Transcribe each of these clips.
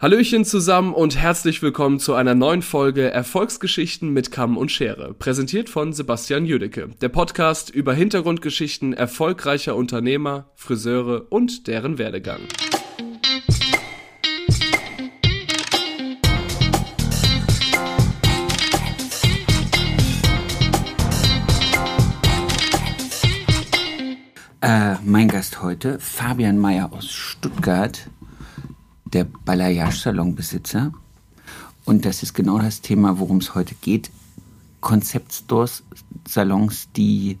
Hallöchen zusammen und herzlich willkommen zu einer neuen Folge Erfolgsgeschichten mit Kamm und Schere, präsentiert von Sebastian Jüdecke, der Podcast über Hintergrundgeschichten erfolgreicher Unternehmer, Friseure und deren Werdegang. Äh, mein Gast heute, Fabian Mayer aus Stuttgart der Balayage-Salonbesitzer. Und das ist genau das Thema, worum es heute geht. Konzeptstores, Salons, die,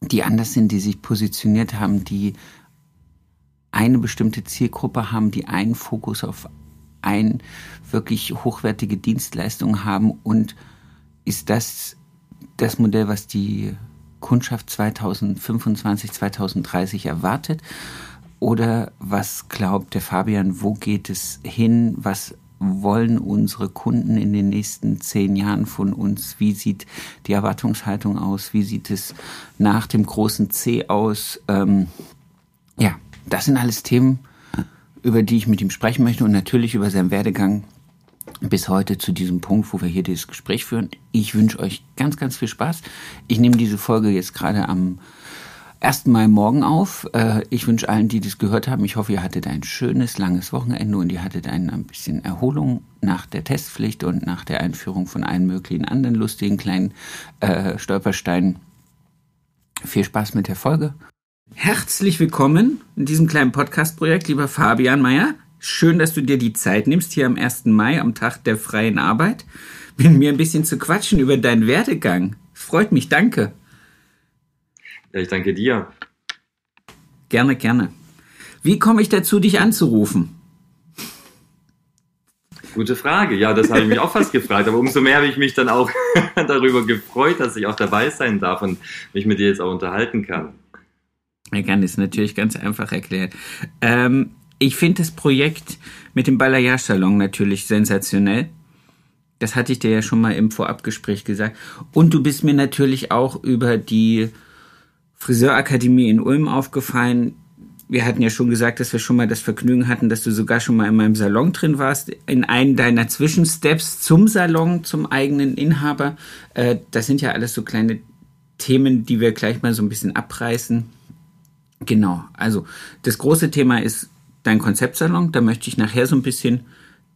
die anders sind, die sich positioniert haben, die eine bestimmte Zielgruppe haben, die einen Fokus auf ein wirklich hochwertige Dienstleistung haben und ist das das Modell, was die Kundschaft 2025, 2030 erwartet? Oder was glaubt der Fabian, wo geht es hin? Was wollen unsere Kunden in den nächsten zehn Jahren von uns? Wie sieht die Erwartungshaltung aus? Wie sieht es nach dem großen C aus? Ähm, ja, das sind alles Themen, über die ich mit ihm sprechen möchte und natürlich über seinen Werdegang bis heute zu diesem Punkt, wo wir hier dieses Gespräch führen. Ich wünsche euch ganz, ganz viel Spaß. Ich nehme diese Folge jetzt gerade am 1. Mai morgen auf. Äh, ich wünsche allen, die das gehört haben, ich hoffe, ihr hattet ein schönes, langes Wochenende und ihr hattet ein, bisschen Erholung nach der Testpflicht und nach der Einführung von allen möglichen anderen lustigen kleinen äh, Stolpersteinen. Viel Spaß mit der Folge. Herzlich willkommen in diesem kleinen Podcast-Projekt, lieber Fabian Mayer. Schön, dass du dir die Zeit nimmst, hier am 1. Mai, am Tag der freien Arbeit, mit mir ein bisschen zu quatschen über deinen Werdegang. Freut mich, danke. Ja, ich danke dir. Gerne, gerne. Wie komme ich dazu, dich anzurufen? Gute Frage. Ja, das habe ich mich auch fast gefragt. Aber umso mehr habe ich mich dann auch darüber gefreut, dass ich auch dabei sein darf und mich mit dir jetzt auch unterhalten kann. Ja, kann ist natürlich ganz einfach erklärt. Ähm, ich finde das Projekt mit dem Balayage-Salon natürlich sensationell. Das hatte ich dir ja schon mal im Vorabgespräch gesagt. Und du bist mir natürlich auch über die Friseurakademie in Ulm aufgefallen. Wir hatten ja schon gesagt, dass wir schon mal das Vergnügen hatten, dass du sogar schon mal in meinem Salon drin warst, in einem deiner Zwischensteps zum Salon, zum eigenen Inhaber. Äh, das sind ja alles so kleine Themen, die wir gleich mal so ein bisschen abreißen. Genau, also das große Thema ist dein Konzeptsalon. Da möchte ich nachher so ein bisschen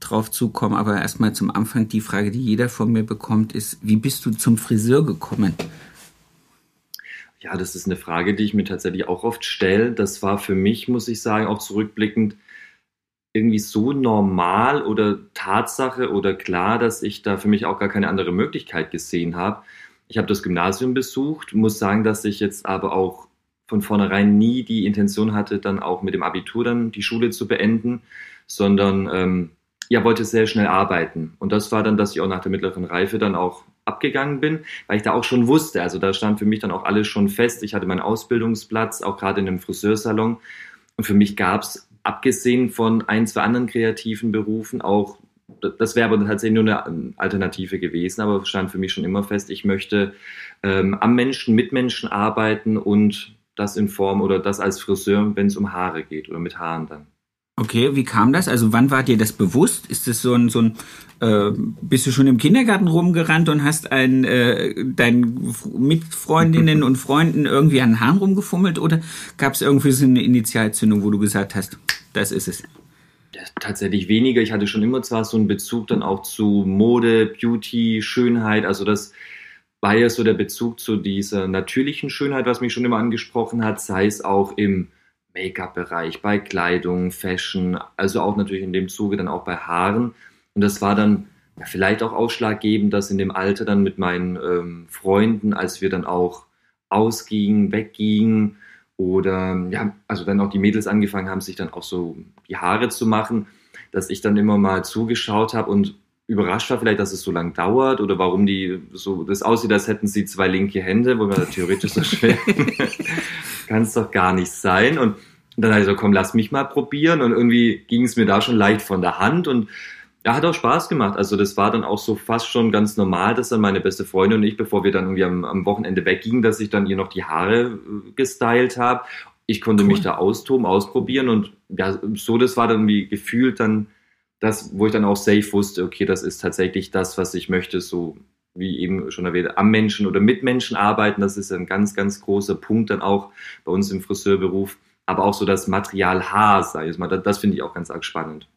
drauf zukommen. Aber erstmal zum Anfang die Frage, die jeder von mir bekommt, ist, wie bist du zum Friseur gekommen? Ja, das ist eine Frage, die ich mir tatsächlich auch oft stelle. Das war für mich, muss ich sagen, auch zurückblickend irgendwie so normal oder Tatsache oder klar, dass ich da für mich auch gar keine andere Möglichkeit gesehen habe. Ich habe das Gymnasium besucht, muss sagen, dass ich jetzt aber auch von vornherein nie die Intention hatte, dann auch mit dem Abitur dann die Schule zu beenden, sondern ähm, ja, wollte sehr schnell arbeiten. Und das war dann, dass ich auch nach der mittleren Reife dann auch abgegangen bin, weil ich da auch schon wusste, also da stand für mich dann auch alles schon fest. Ich hatte meinen Ausbildungsplatz, auch gerade in einem Friseursalon. Und für mich gab es, abgesehen von ein, zwei anderen kreativen Berufen, auch, das wäre aber tatsächlich nur eine Alternative gewesen, aber stand für mich schon immer fest, ich möchte ähm, am Menschen, mit Menschen arbeiten und das in Form oder das als Friseur, wenn es um Haare geht oder mit Haaren dann. Okay, wie kam das? Also wann war dir das bewusst? Ist das so ein, so ein äh, bist du schon im Kindergarten rumgerannt und hast ein, äh, deinen Mitfreundinnen und Freunden irgendwie an den Haaren rumgefummelt oder gab es irgendwie so eine Initialzündung, wo du gesagt hast, das ist es? Tatsächlich weniger. Ich hatte schon immer zwar so einen Bezug dann auch zu Mode, Beauty, Schönheit. Also das war ja so der Bezug zu dieser natürlichen Schönheit, was mich schon immer angesprochen hat, sei es auch im Make-up-Bereich, bei Kleidung, Fashion, also auch natürlich in dem Zuge dann auch bei Haaren. Und das war dann ja, vielleicht auch ausschlaggebend, dass in dem Alter dann mit meinen ähm, Freunden, als wir dann auch ausgingen, weggingen oder ja, also dann auch die Mädels angefangen haben, sich dann auch so die Haare zu machen, dass ich dann immer mal zugeschaut habe und überrascht war vielleicht, dass es so lang dauert oder warum die so das aussieht, als hätten sie zwei linke Hände, wo man theoretisch so schwer kann es doch gar nicht sein. Und dann habe ich so, komm, lass mich mal probieren. Und irgendwie ging es mir da schon leicht von der Hand und ja, hat auch Spaß gemacht. Also das war dann auch so fast schon ganz normal, dass dann meine beste Freundin und ich, bevor wir dann irgendwie am, am Wochenende weggingen, dass ich dann ihr noch die Haare äh, gestylt habe. Ich konnte cool. mich da austoben, ausprobieren und ja, so das war dann wie gefühlt dann das, wo ich dann auch safe wusste, okay, das ist tatsächlich das, was ich möchte, so wie eben schon erwähnt, am Menschen oder mit Menschen arbeiten. Das ist ein ganz, ganz großer Punkt dann auch bei uns im Friseurberuf. Aber auch so das Material Haar, sage ich mal, das, das finde ich auch ganz arg spannend.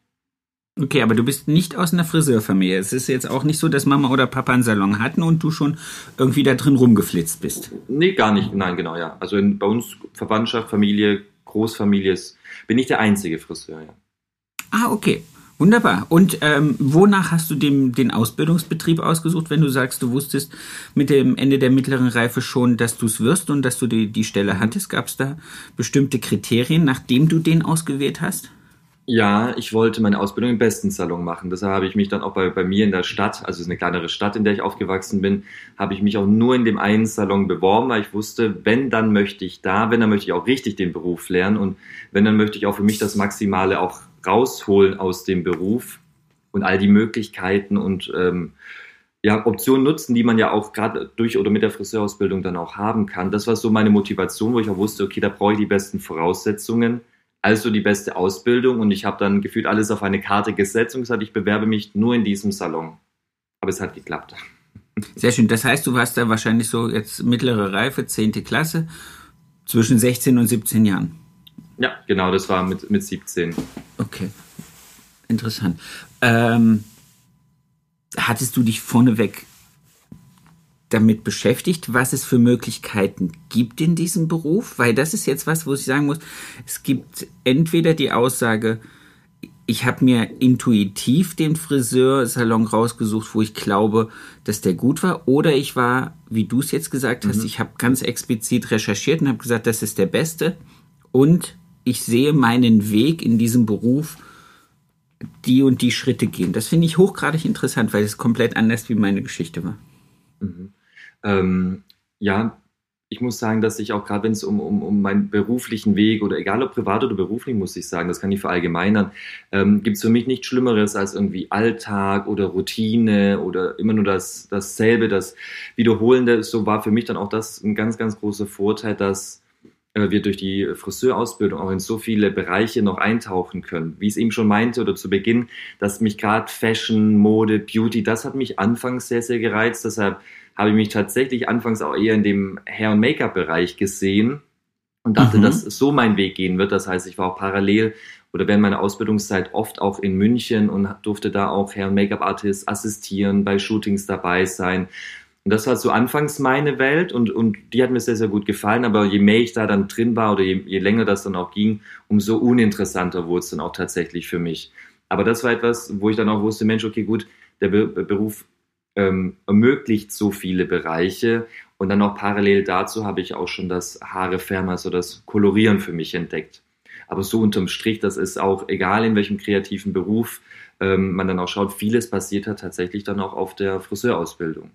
Okay, aber du bist nicht aus einer Friseurfamilie. Es ist jetzt auch nicht so, dass Mama oder Papa einen Salon hatten und du schon irgendwie da drin rumgeflitzt bist. Nee, gar nicht. Nein, genau, ja. Also in, bei uns Verwandtschaft, Familie, Großfamilie ist, bin ich der einzige Friseur, ja. Ah, okay. Wunderbar. Und ähm, wonach hast du dem, den Ausbildungsbetrieb ausgesucht, wenn du sagst, du wusstest mit dem Ende der mittleren Reife schon, dass du es wirst und dass du die, die Stelle hattest? Gab es da bestimmte Kriterien, nachdem du den ausgewählt hast? Ja, ich wollte meine Ausbildung im besten Salon machen. Deshalb habe ich mich dann auch bei, bei mir in der Stadt, also es ist eine kleinere Stadt, in der ich aufgewachsen bin, habe ich mich auch nur in dem einen Salon beworben, weil ich wusste, wenn, dann möchte ich da, wenn, dann möchte ich auch richtig den Beruf lernen und wenn, dann möchte ich auch für mich das Maximale auch rausholen aus dem Beruf und all die Möglichkeiten und ähm, ja, Optionen nutzen, die man ja auch gerade durch oder mit der Friseurausbildung dann auch haben kann. Das war so meine Motivation, wo ich auch wusste, okay, da brauche ich die besten Voraussetzungen, also die beste Ausbildung und ich habe dann gefühlt alles auf eine Karte gesetzt und gesagt, ich bewerbe mich nur in diesem Salon. Aber es hat geklappt. Sehr schön. Das heißt, du warst da wahrscheinlich so jetzt mittlere Reife, 10. Klasse, zwischen 16 und 17 Jahren. Ja, genau, das war mit, mit 17. Okay, interessant. Ähm, hattest du dich vorneweg damit beschäftigt, was es für Möglichkeiten gibt in diesem Beruf? Weil das ist jetzt was, wo ich sagen muss, es gibt entweder die Aussage, ich habe mir intuitiv den Friseursalon rausgesucht, wo ich glaube, dass der gut war, oder ich war, wie du es jetzt gesagt hast, mhm. ich habe ganz explizit recherchiert und habe gesagt, das ist der beste und ich sehe meinen Weg in diesem Beruf die und die Schritte gehen. Das finde ich hochgradig interessant, weil es komplett anders wie meine Geschichte war. Mhm. Ähm, ja, ich muss sagen, dass ich auch gerade, wenn es um, um, um meinen beruflichen Weg oder egal ob privat oder beruflich, muss ich sagen, das kann ich verallgemeinern, ähm, gibt es für mich nichts Schlimmeres als irgendwie Alltag oder Routine oder immer nur das, dasselbe, das Wiederholende. So war für mich dann auch das ein ganz, ganz großer Vorteil, dass wir durch die Friseurausbildung auch in so viele Bereiche noch eintauchen können. Wie ich es eben schon meinte oder zu Beginn, dass mich gerade Fashion, Mode, Beauty, das hat mich anfangs sehr, sehr gereizt. Deshalb habe ich mich tatsächlich anfangs auch eher in dem Hair- und Make-up-Bereich gesehen und dachte, mhm. dass so mein Weg gehen wird. Das heißt, ich war auch parallel oder während meiner Ausbildungszeit oft auch in München und durfte da auch Hair- und Make-up-Artists assistieren, bei Shootings dabei sein und das war so anfangs meine Welt und, und die hat mir sehr, sehr gut gefallen. Aber je mehr ich da dann drin war oder je, je länger das dann auch ging, umso uninteressanter wurde es dann auch tatsächlich für mich. Aber das war etwas, wo ich dann auch wusste, Mensch, okay, gut, der Be Beruf ähm, ermöglicht so viele Bereiche. Und dann auch parallel dazu habe ich auch schon das Haare färben, also das Kolorieren für mich entdeckt. Aber so unterm Strich, das ist auch egal in welchem kreativen Beruf ähm, man dann auch schaut, vieles passiert hat tatsächlich dann auch auf der Friseurausbildung.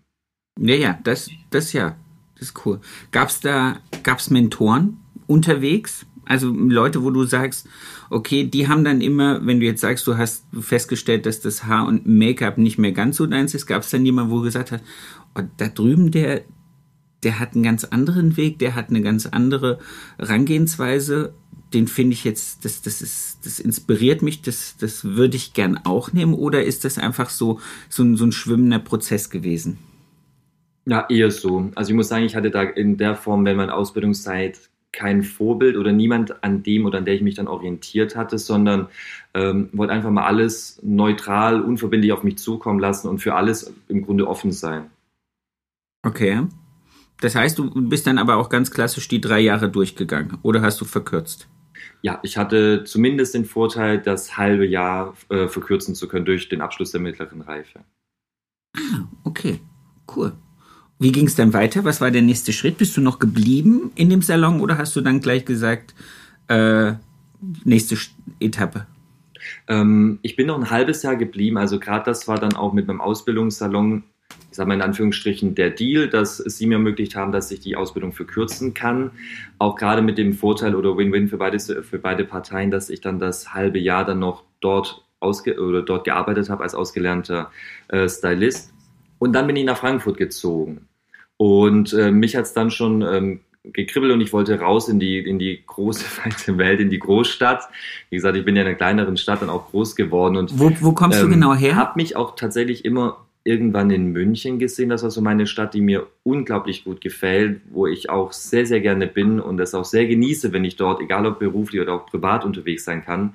Ja, ja, das, das ja, das ist cool. Gab's da, gab's Mentoren unterwegs? Also Leute, wo du sagst, okay, die haben dann immer, wenn du jetzt sagst, du hast festgestellt, dass das Haar und Make-up nicht mehr ganz so deins ist, gab es dann jemand, wo gesagt hast, oh, da drüben der, der hat einen ganz anderen Weg, der hat eine ganz andere Herangehensweise. Den finde ich jetzt, das, das ist, das inspiriert mich, das, das würde ich gern auch nehmen, oder ist das einfach so, so ein, so ein schwimmender Prozess gewesen? Ja, eher so. Also ich muss sagen, ich hatte da in der Form während meiner Ausbildungszeit kein Vorbild oder niemand an dem oder an der ich mich dann orientiert hatte, sondern ähm, wollte einfach mal alles neutral, unverbindlich auf mich zukommen lassen und für alles im Grunde offen sein. Okay. Das heißt, du bist dann aber auch ganz klassisch die drei Jahre durchgegangen oder hast du verkürzt? Ja, ich hatte zumindest den Vorteil, das halbe Jahr äh, verkürzen zu können durch den Abschluss der mittleren Reife. Ah, okay, cool. Wie ging es dann weiter? Was war der nächste Schritt? Bist du noch geblieben in dem Salon oder hast du dann gleich gesagt, äh, nächste Etappe? Ähm, ich bin noch ein halbes Jahr geblieben. Also gerade das war dann auch mit meinem Ausbildungssalon, ich sage mal in Anführungsstrichen, der Deal, dass sie mir ermöglicht haben, dass ich die Ausbildung verkürzen kann. Auch gerade mit dem Vorteil oder Win-Win für beide, für beide Parteien, dass ich dann das halbe Jahr dann noch dort ausge oder dort gearbeitet habe als ausgelernter äh, Stylist. Und dann bin ich nach Frankfurt gezogen. Und äh, mich hat es dann schon ähm, gekribbelt und ich wollte raus in die, in die große, weite Welt, in die Großstadt. Wie gesagt, ich bin ja in einer kleineren Stadt dann auch groß geworden. Und, wo, wo kommst ähm, du genau her? Ich habe mich auch tatsächlich immer irgendwann in München gesehen. Das war so meine Stadt, die mir unglaublich gut gefällt, wo ich auch sehr, sehr gerne bin und das auch sehr genieße, wenn ich dort, egal ob beruflich oder auch privat unterwegs sein kann.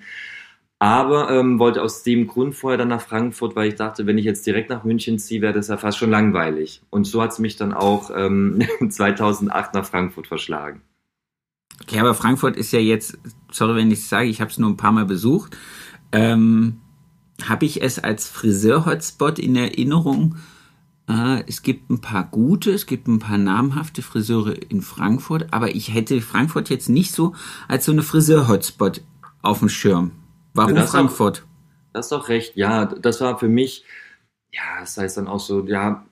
Aber ähm, wollte aus dem Grund vorher dann nach Frankfurt, weil ich dachte, wenn ich jetzt direkt nach München ziehe, wäre das ja fast schon langweilig. Und so hat es mich dann auch ähm, 2008 nach Frankfurt verschlagen. Okay, aber Frankfurt ist ja jetzt, sorry, wenn ich sage, ich habe es nur ein paar Mal besucht. Ähm, habe ich es als Friseur-Hotspot in Erinnerung. Äh, es gibt ein paar gute, es gibt ein paar namhafte Friseure in Frankfurt, aber ich hätte Frankfurt jetzt nicht so als so eine Friseur-Hotspot auf dem Schirm. Warum ja, Frankfurt? Auch, das ist doch recht, ja. Das war für mich, ja, das heißt dann auch so, ja,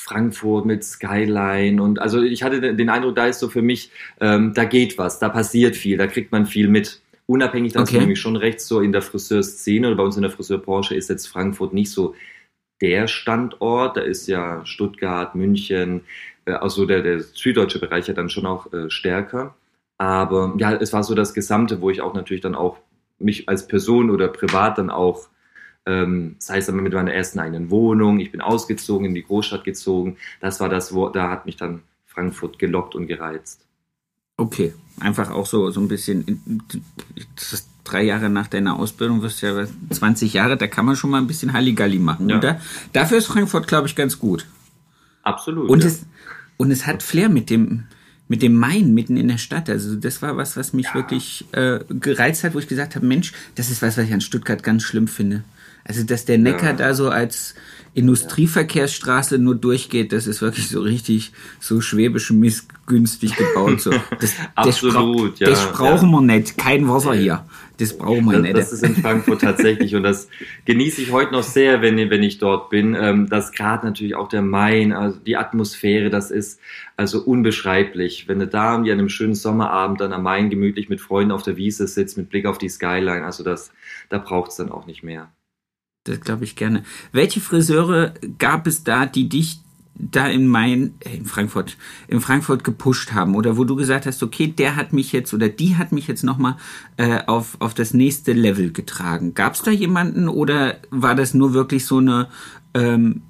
Frankfurt mit Skyline und also ich hatte den Eindruck, da ist so für mich, ähm, da geht was, da passiert viel, da kriegt man viel mit. Unabhängig, dass okay. nämlich schon recht so in der Friseurszene oder bei uns in der Friseurbranche ist jetzt Frankfurt nicht so der Standort. Da ist ja Stuttgart, München, äh, also der, der süddeutsche Bereich ja dann schon auch äh, stärker. Aber ja, es war so das Gesamte, wo ich auch natürlich dann auch mich als Person oder privat dann auch, ähm, das heißt dann mit meiner ersten eigenen Wohnung, ich bin ausgezogen, in die Großstadt gezogen. Das war das, wo, da hat mich dann Frankfurt gelockt und gereizt. Okay, einfach auch so, so ein bisschen, drei Jahre nach deiner Ausbildung, wirst du ja 20 Jahre, da kann man schon mal ein bisschen Halligalli machen, ja. oder? Dafür ist Frankfurt, glaube ich, ganz gut. Absolut. Und, ja. es, und es hat Flair mit dem, mit dem Main mitten in der Stadt. Also das war was, was mich ja. wirklich äh, gereizt hat, wo ich gesagt habe, Mensch, das ist was, was ich an Stuttgart ganz schlimm finde. Also dass der Neckar da so als Industrieverkehrsstraße nur durchgeht, das ist wirklich so richtig so schwäbisch missgünstig gebaut. So. Das, Absolut, das, ja. Das brauchen ja. wir nicht. Kein Wasser hier. Das brauchen wir das, nicht. Das ist in Frankfurt tatsächlich und das genieße ich heute noch sehr, wenn, wenn ich dort bin. Ähm, das gerade natürlich auch der Main, also die Atmosphäre, das ist also unbeschreiblich. Wenn du da an einem schönen Sommerabend dann am Main gemütlich mit Freunden auf der Wiese sitzt, mit Blick auf die Skyline, also das, da braucht es dann auch nicht mehr. Das glaube ich gerne. Welche Friseure gab es da, die dich da in Main, äh, in Frankfurt, in Frankfurt gepusht haben oder wo du gesagt hast, okay, der hat mich jetzt oder die hat mich jetzt nochmal äh, auf, auf das nächste Level getragen. Gab es da jemanden oder war das nur wirklich so eine ähm,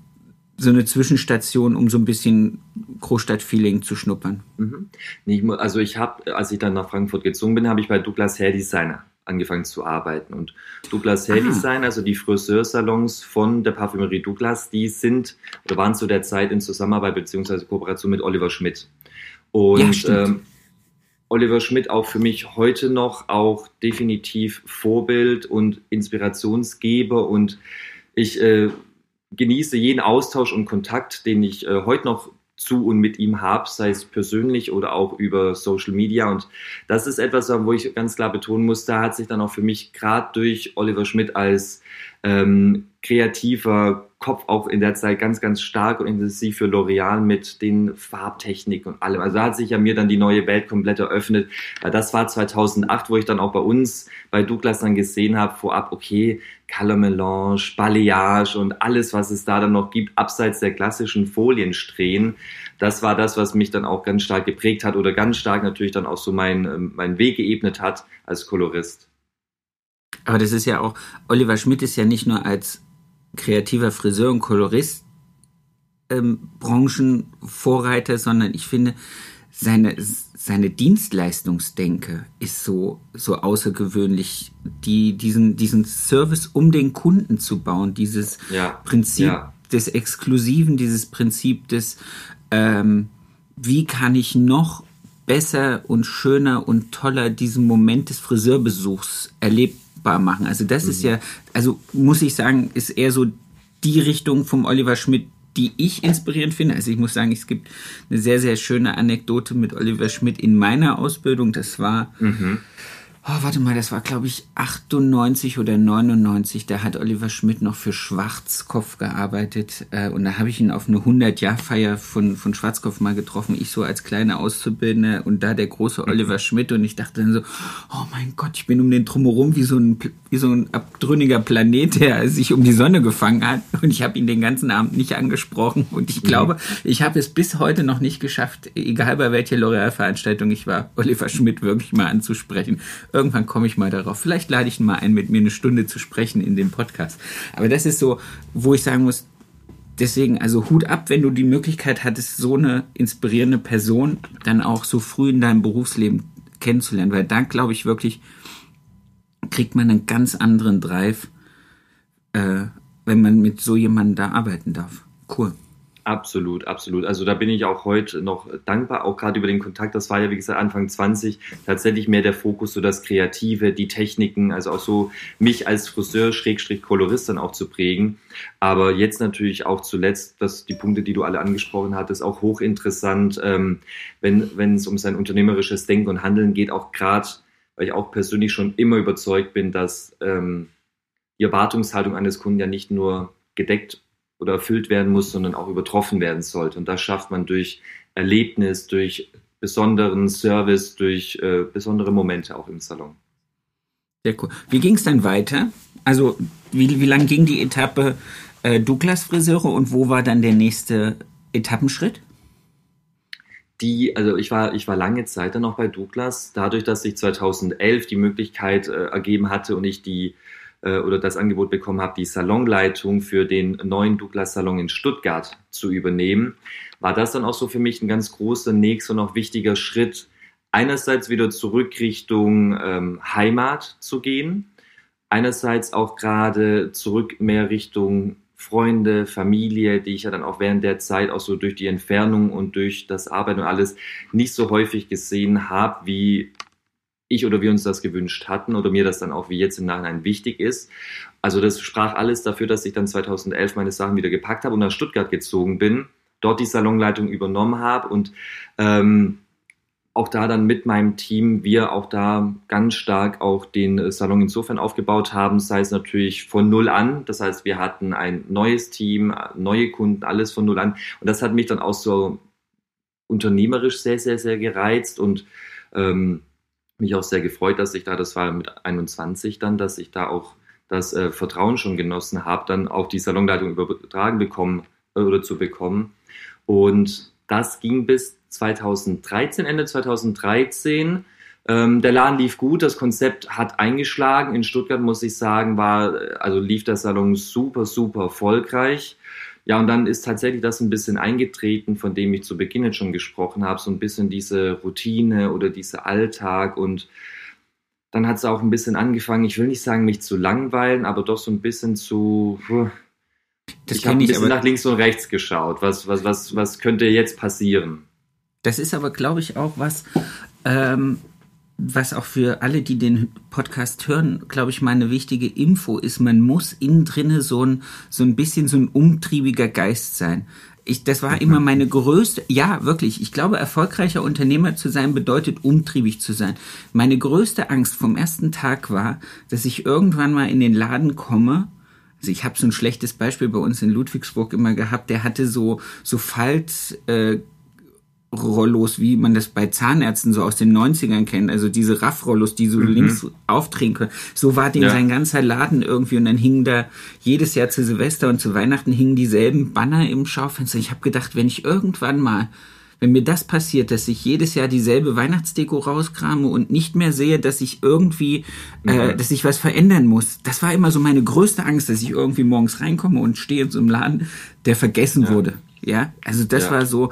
so eine Zwischenstation, um so ein bisschen Großstadtfeeling zu schnuppern? Mhm. Also ich habe, als ich dann nach Frankfurt gezogen bin, habe ich bei Douglas Hair Designer angefangen zu arbeiten. Und Douglas Hair Design, also die Friseursalons von der Parfümerie Douglas, die sind oder waren zu der Zeit in Zusammenarbeit bzw. Kooperation mit Oliver Schmidt. Und ja, ähm, Oliver Schmidt auch für mich heute noch auch definitiv Vorbild und Inspirationsgeber und ich äh, genieße jeden Austausch und Kontakt, den ich äh, heute noch zu und mit ihm habe, sei es persönlich oder auch über Social Media. Und das ist etwas, wo ich ganz klar betonen muss, da hat sich dann auch für mich gerade durch Oliver Schmidt als ähm, kreativer Kopf auch in der Zeit ganz, ganz stark und intensiv für L'Oreal mit den Farbtechniken und allem. Also da hat sich ja mir dann die neue Welt komplett eröffnet. Das war 2008, wo ich dann auch bei uns, bei Douglas dann gesehen habe, vorab, okay, Color Melange, Balayage und alles, was es da dann noch gibt, abseits der klassischen Foliensträhnen. Das war das, was mich dann auch ganz stark geprägt hat oder ganz stark natürlich dann auch so mein, ähm, mein Weg geebnet hat als Kolorist. Aber das ist ja auch, Oliver Schmidt ist ja nicht nur als kreativer Friseur und Kolorist ähm, Branchenvorreiter, sondern ich finde, seine, seine Dienstleistungsdenke ist so, so außergewöhnlich, die, diesen, diesen Service um den Kunden zu bauen, dieses ja, Prinzip ja. des Exklusiven, dieses Prinzip des, ähm, wie kann ich noch besser und schöner und toller diesen Moment des Friseurbesuchs erlebt greifbar machen. Also das mhm. ist ja, also muss ich sagen, ist eher so die Richtung vom Oliver Schmidt, die ich inspirierend finde. Also ich muss sagen, es gibt eine sehr, sehr schöne Anekdote mit Oliver Schmidt in meiner Ausbildung. Das war, mhm. Oh, warte mal, das war glaube ich 98 oder 99, da hat Oliver Schmidt noch für Schwarzkopf gearbeitet äh, und da habe ich ihn auf eine 100-Jahr-Feier von, von Schwarzkopf mal getroffen, ich so als kleiner Auszubildende und da der große Oliver Schmidt. Und ich dachte dann so, oh mein Gott, ich bin um den drumherum wie so ein, wie so ein abtrünniger Planet, der sich um die Sonne gefangen hat. Und ich habe ihn den ganzen Abend nicht angesprochen. Und ich glaube, ich habe es bis heute noch nicht geschafft, egal bei welcher L'Oreal-Veranstaltung ich war, Oliver Schmidt wirklich mal anzusprechen Irgendwann komme ich mal darauf. Vielleicht lade ich ihn mal ein, mit mir eine Stunde zu sprechen in dem Podcast. Aber das ist so, wo ich sagen muss, deswegen, also Hut ab, wenn du die Möglichkeit hattest, so eine inspirierende Person dann auch so früh in deinem Berufsleben kennenzulernen. Weil dann, glaube ich, wirklich kriegt man einen ganz anderen Drive, äh, wenn man mit so jemandem da arbeiten darf. Cool. Absolut, absolut. Also da bin ich auch heute noch dankbar, auch gerade über den Kontakt. Das war ja, wie gesagt, Anfang 20 tatsächlich mehr der Fokus, so das Kreative, die Techniken, also auch so mich als Friseur, Schrägstrich, Kolorist dann auch zu prägen. Aber jetzt natürlich auch zuletzt, dass die Punkte, die du alle angesprochen hattest, auch hochinteressant, ähm, wenn, es um sein unternehmerisches Denken und Handeln geht, auch gerade, weil ich auch persönlich schon immer überzeugt bin, dass ähm, die Erwartungshaltung eines Kunden ja nicht nur gedeckt oder erfüllt werden muss, sondern auch übertroffen werden sollte. Und das schafft man durch Erlebnis, durch besonderen Service, durch äh, besondere Momente auch im Salon. Sehr cool. Wie ging es dann weiter? Also wie, wie lang ging die Etappe äh, Douglas Friseure und wo war dann der nächste Etappenschritt? Die, also ich war, ich war lange Zeit dann noch bei Douglas. Dadurch, dass sich 2011 die Möglichkeit äh, ergeben hatte und ich die äh, oder das Angebot bekommen habe, die Salonleitung für den neuen Douglas Salon in Stuttgart zu übernehmen, war das dann auch so für mich ein ganz großer nächster und auch wichtiger Schritt, einerseits wieder zurück Richtung ähm, Heimat zu gehen, einerseits auch gerade zurück mehr Richtung Freunde, Familie, die ich ja dann auch während der Zeit auch so durch die Entfernung und durch das Arbeiten und alles nicht so häufig gesehen habe, wie ich oder wir uns das gewünscht hatten oder mir das dann auch wie jetzt im Nachhinein wichtig ist. Also das sprach alles dafür, dass ich dann 2011 meine Sachen wieder gepackt habe und nach Stuttgart gezogen bin, dort die Salonleitung übernommen habe und ähm, auch da dann mit meinem Team wir auch da ganz stark auch den Salon insofern aufgebaut haben, sei es natürlich von null an. Das heißt, wir hatten ein neues Team, neue Kunden, alles von null an. Und das hat mich dann auch so unternehmerisch sehr, sehr, sehr gereizt und ähm, mich auch sehr gefreut, dass ich da, das war mit 21 dann, dass ich da auch das äh, Vertrauen schon genossen habe, dann auch die Salonleitung übertragen bekommen äh, oder zu bekommen. Und das ging bis 2013, Ende 2013. Ähm, der Laden lief gut, das Konzept hat eingeschlagen. In Stuttgart muss ich sagen, war, also lief der Salon super, super erfolgreich. Ja, und dann ist tatsächlich das ein bisschen eingetreten, von dem ich zu Beginn schon gesprochen habe, so ein bisschen diese Routine oder dieser Alltag und dann hat es auch ein bisschen angefangen, ich will nicht sagen, mich zu langweilen, aber doch so ein bisschen zu. Das ich habe ein bisschen nach links und rechts geschaut. Was, was, was, was könnte jetzt passieren? Das ist aber, glaube ich, auch was, ähm, was auch für alle, die den Podcast hören, glaube ich, mal eine wichtige Info ist, man muss innen drinne so ein, so ein bisschen so ein umtriebiger Geist sein. Ich, das war immer meine größte, ja, wirklich. Ich glaube, erfolgreicher Unternehmer zu sein bedeutet umtriebig zu sein. Meine größte Angst vom ersten Tag war, dass ich irgendwann mal in den Laden komme also ich habe so ein schlechtes Beispiel bei uns in Ludwigsburg immer gehabt, der hatte so, so Falt, äh, Rollos, wie man das bei Zahnärzten so aus den 90ern kennt, also diese Raffrollos, die so mhm. links aufdrehen können. So war den ja. sein ganzer Laden irgendwie und dann hingen da jedes Jahr zu Silvester und zu Weihnachten hingen dieselben Banner im Schaufenster. Ich habe gedacht, wenn ich irgendwann mal wenn mir das passiert, dass ich jedes Jahr dieselbe Weihnachtsdeko rauskrame und nicht mehr sehe, dass ich irgendwie, äh, mhm. äh, dass ich was verändern muss. Das war immer so meine größte Angst, dass ich irgendwie morgens reinkomme und stehe in so einem Laden, der vergessen ja. wurde. Ja, also das ja. war so,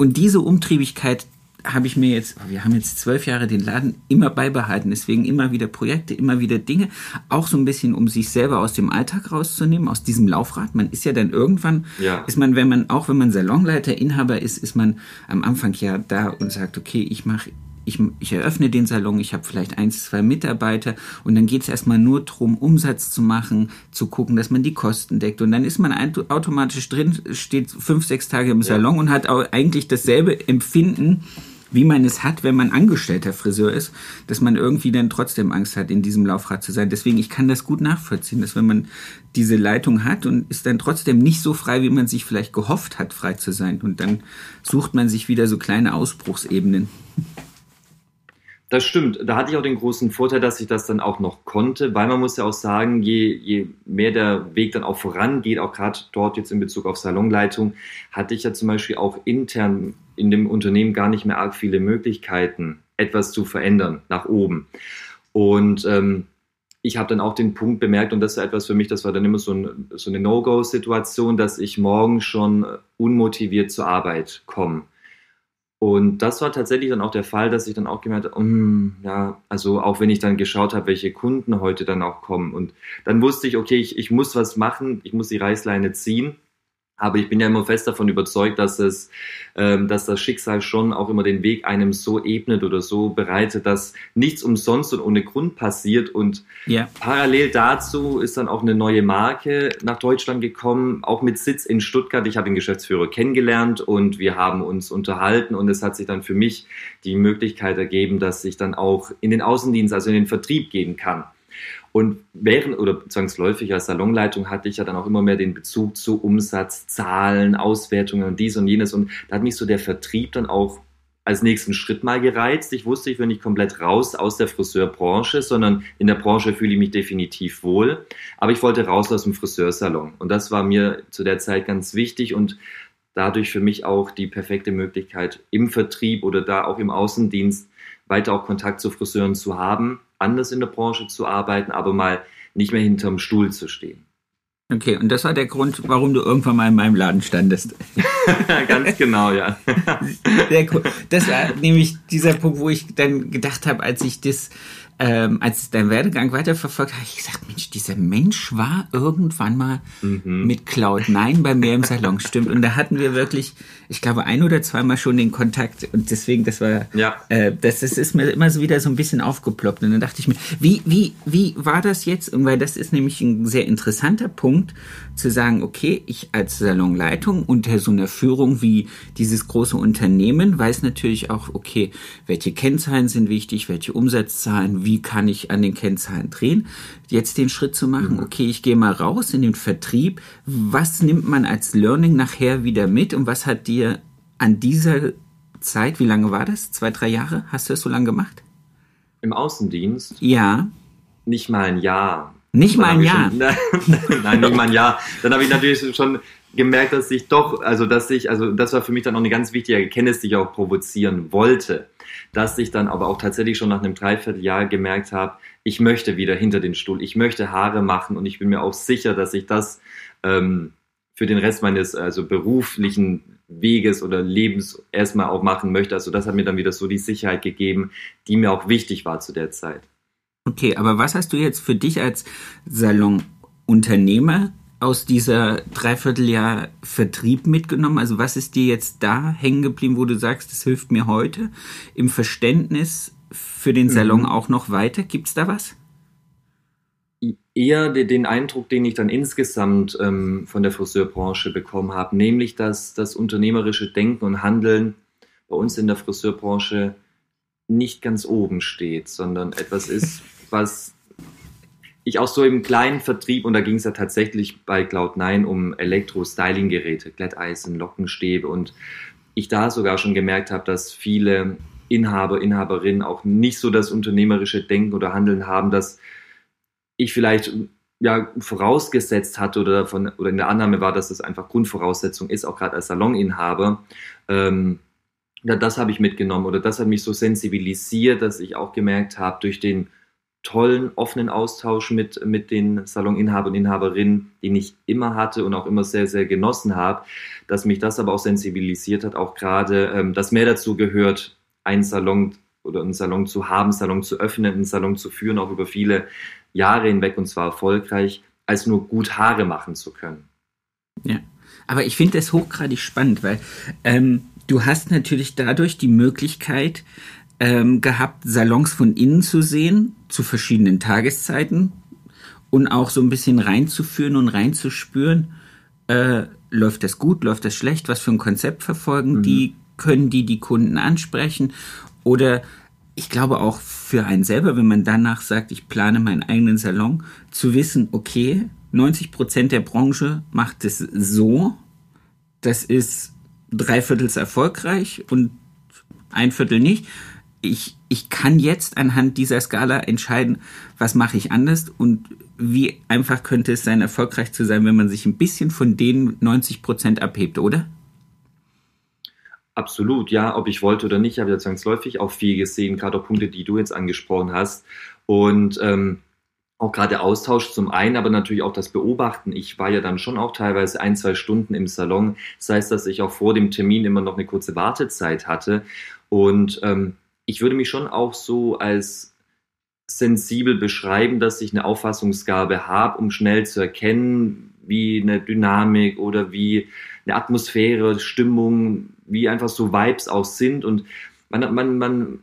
und diese Umtriebigkeit habe ich mir jetzt, wir haben jetzt zwölf Jahre den Laden immer beibehalten, deswegen immer wieder Projekte, immer wieder Dinge, auch so ein bisschen, um sich selber aus dem Alltag rauszunehmen, aus diesem Laufrad. Man ist ja dann irgendwann, ja. ist man, wenn man, auch wenn man Salonleiter, Inhaber ist, ist man am Anfang ja da und sagt, okay, ich mache ich, ich eröffne den Salon, ich habe vielleicht eins, zwei Mitarbeiter und dann geht es erstmal nur darum, Umsatz zu machen, zu gucken, dass man die Kosten deckt. Und dann ist man automatisch drin, steht fünf, sechs Tage im Salon ja. und hat auch eigentlich dasselbe Empfinden wie man es hat, wenn man angestellter Friseur ist, dass man irgendwie dann trotzdem Angst hat, in diesem Laufrad zu sein. Deswegen, ich kann das gut nachvollziehen, dass wenn man diese Leitung hat und ist dann trotzdem nicht so frei, wie man sich vielleicht gehofft hat, frei zu sein. Und dann sucht man sich wieder so kleine Ausbruchsebenen. Das stimmt. Da hatte ich auch den großen Vorteil, dass ich das dann auch noch konnte, weil man muss ja auch sagen, je, je mehr der Weg dann auch vorangeht, auch gerade dort jetzt in Bezug auf Salonleitung, hatte ich ja zum Beispiel auch intern in dem Unternehmen gar nicht mehr arg viele Möglichkeiten, etwas zu verändern nach oben. Und ähm, ich habe dann auch den Punkt bemerkt, und das ist etwas für mich, das war dann immer so, ein, so eine No-Go-Situation, dass ich morgen schon unmotiviert zur Arbeit komme. Und das war tatsächlich dann auch der Fall, dass ich dann auch gemerkt habe, mm, ja, also auch wenn ich dann geschaut habe, welche Kunden heute dann auch kommen. Und dann wusste ich, okay, ich, ich muss was machen, ich muss die Reißleine ziehen. Aber ich bin ja immer fest davon überzeugt, dass es, ähm, dass das Schicksal schon auch immer den Weg einem so ebnet oder so bereitet, dass nichts umsonst und ohne Grund passiert. Und ja. parallel dazu ist dann auch eine neue Marke nach Deutschland gekommen, auch mit Sitz in Stuttgart. Ich habe den Geschäftsführer kennengelernt und wir haben uns unterhalten und es hat sich dann für mich die Möglichkeit ergeben, dass ich dann auch in den Außendienst, also in den Vertrieb gehen kann. Und während oder zwangsläufig als Salonleitung hatte ich ja dann auch immer mehr den Bezug zu Umsatz, Zahlen, Auswertungen und dies und jenes. Und da hat mich so der Vertrieb dann auch als nächsten Schritt mal gereizt. Ich wusste, ich will nicht komplett raus aus der Friseurbranche, sondern in der Branche fühle ich mich definitiv wohl. Aber ich wollte raus aus dem Friseursalon. Und das war mir zu der Zeit ganz wichtig und dadurch für mich auch die perfekte Möglichkeit im Vertrieb oder da auch im Außendienst weiter auch Kontakt zu Friseuren zu haben anders in der Branche zu arbeiten, aber mal nicht mehr hinterm Stuhl zu stehen. Okay, und das war der Grund, warum du irgendwann mal in meinem Laden standest. Ganz genau, ja. Das war nämlich dieser Punkt, wo ich dann gedacht habe, als ich das ähm, als ich deinen Werdegang weiterverfolgt habe, ich gesagt, Mensch, dieser Mensch war irgendwann mal mhm. mit Cloud9 bei mir im Salon, stimmt. Und da hatten wir wirklich, ich glaube, ein oder zweimal schon den Kontakt. Und deswegen, das war, ja. äh, das, das ist mir immer so wieder so ein bisschen aufgeploppt. Und dann dachte ich mir, wie, wie, wie war das jetzt? Und weil das ist nämlich ein sehr interessanter Punkt, zu sagen, okay, ich als Salonleitung unter so einer Führung wie dieses große Unternehmen weiß natürlich auch, okay, welche Kennzahlen sind wichtig, welche Umsatzzahlen, wie kann ich an den Kennzahlen drehen. Jetzt den Schritt zu machen, mhm. okay, ich gehe mal raus in den Vertrieb. Was nimmt man als Learning nachher wieder mit und was hat dir an dieser Zeit, wie lange war das? Zwei, drei Jahre? Hast du das so lange gemacht? Im Außendienst? Ja. Nicht mal ein Jahr. Nicht mal ein Jahr. Schon, nein, nicht mal ein Jahr. Dann habe ich natürlich schon gemerkt, dass ich doch, also dass ich, also das war für mich dann auch eine ganz wichtige Erkenntnis, die ich auch provozieren wollte, dass ich dann aber auch tatsächlich schon nach einem Dreivierteljahr gemerkt habe, ich möchte wieder hinter den Stuhl, ich möchte Haare machen und ich bin mir auch sicher, dass ich das ähm, für den Rest meines also beruflichen Weges oder Lebens erstmal auch machen möchte. Also das hat mir dann wieder so die Sicherheit gegeben, die mir auch wichtig war zu der Zeit. Okay, aber was hast du jetzt für dich als Salonunternehmer aus dieser Dreivierteljahr Vertrieb mitgenommen? Also was ist dir jetzt da hängen geblieben, wo du sagst, das hilft mir heute im Verständnis für den Salon mhm. auch noch weiter? Gibt es da was? Eher den Eindruck, den ich dann insgesamt ähm, von der Friseurbranche bekommen habe, nämlich dass das unternehmerische Denken und Handeln bei uns in der Friseurbranche nicht ganz oben steht, sondern etwas ist, was ich auch so im kleinen Vertrieb, und da ging es ja tatsächlich bei Cloud9 um Elektro-Styling-Geräte, Glätteisen, Lockenstäbe und ich da sogar schon gemerkt habe, dass viele Inhaber, Inhaberinnen auch nicht so das unternehmerische Denken oder Handeln haben, dass ich vielleicht ja, vorausgesetzt hatte oder, von, oder in der Annahme war, dass es einfach Grundvoraussetzung ist, auch gerade als Saloninhaber. Ähm, ja, das habe ich mitgenommen oder das hat mich so sensibilisiert, dass ich auch gemerkt habe, durch den tollen, offenen Austausch mit, mit den Saloninhabern und Inhaberinnen, den ich immer hatte und auch immer sehr, sehr genossen habe, dass mich das aber auch sensibilisiert hat, auch gerade, ähm, dass mehr dazu gehört, einen Salon oder einen Salon zu haben, einen Salon zu öffnen, einen Salon zu führen, auch über viele Jahre hinweg und zwar erfolgreich, als nur gut Haare machen zu können. Ja, aber ich finde das hochgradig spannend, weil ähm, du hast natürlich dadurch die Möglichkeit, ähm, gehabt, Salons von innen zu sehen, zu verschiedenen Tageszeiten und auch so ein bisschen reinzuführen und reinzuspüren, äh, läuft das gut, läuft das schlecht, was für ein Konzept verfolgen mhm. die können die die Kunden ansprechen? Oder ich glaube auch für einen selber, wenn man danach sagt, ich plane meinen eigenen Salon, zu wissen, okay, 90 Prozent der Branche macht es so, das ist dreiviertels erfolgreich und ein Viertel nicht. Ich, ich kann jetzt anhand dieser Skala entscheiden, was mache ich anders und wie einfach könnte es sein, erfolgreich zu sein, wenn man sich ein bisschen von den 90 Prozent abhebt, oder? Absolut, ja, ob ich wollte oder nicht, habe ich ja zwangsläufig auch viel gesehen, gerade auch Punkte, die du jetzt angesprochen hast. Und ähm, auch gerade der Austausch zum einen, aber natürlich auch das Beobachten. Ich war ja dann schon auch teilweise ein, zwei Stunden im Salon. Das heißt, dass ich auch vor dem Termin immer noch eine kurze Wartezeit hatte. Und ähm, ich würde mich schon auch so als sensibel beschreiben, dass ich eine Auffassungsgabe habe, um schnell zu erkennen, wie eine Dynamik oder wie eine Atmosphäre, Stimmung, wie einfach so Vibes auch sind. Und man, man, man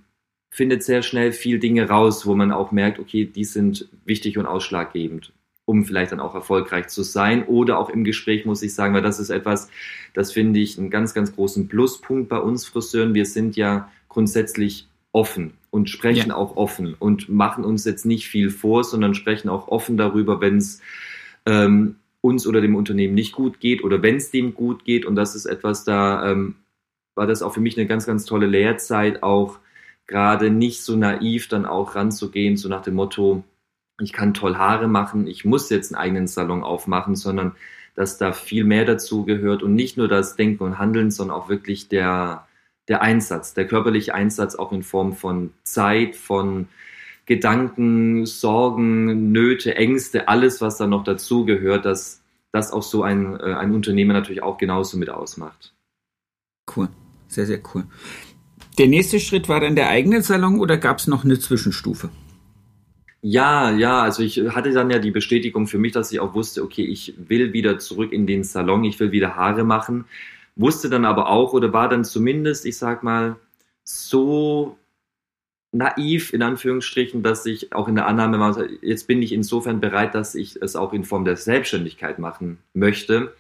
findet sehr schnell viel Dinge raus, wo man auch merkt, okay, die sind wichtig und ausschlaggebend, um vielleicht dann auch erfolgreich zu sein. Oder auch im Gespräch muss ich sagen, weil das ist etwas, das finde ich einen ganz, ganz großen Pluspunkt bei uns Friseuren. Wir sind ja grundsätzlich offen und sprechen ja. auch offen und machen uns jetzt nicht viel vor, sondern sprechen auch offen darüber, wenn es ähm, uns oder dem Unternehmen nicht gut geht oder wenn es dem gut geht. Und das ist etwas, da ähm, war das auch für mich eine ganz, ganz tolle Lehrzeit, auch gerade nicht so naiv dann auch ranzugehen, so nach dem Motto, ich kann toll Haare machen, ich muss jetzt einen eigenen Salon aufmachen, sondern dass da viel mehr dazu gehört und nicht nur das Denken und Handeln, sondern auch wirklich der, der Einsatz, der körperliche Einsatz auch in Form von Zeit, von Gedanken, Sorgen, Nöte, Ängste, alles, was da noch dazu gehört, dass das auch so ein, äh, ein Unternehmer natürlich auch genauso mit ausmacht. Cool, sehr, sehr cool. Der nächste Schritt war dann der eigene Salon oder gab es noch eine Zwischenstufe? Ja, ja, also ich hatte dann ja die Bestätigung für mich, dass ich auch wusste, okay, ich will wieder zurück in den Salon, ich will wieder Haare machen wusste dann aber auch oder war dann zumindest, ich sag mal, so naiv in Anführungsstrichen, dass ich auch in der Annahme war, jetzt bin ich insofern bereit, dass ich es auch in Form der Selbstständigkeit machen möchte.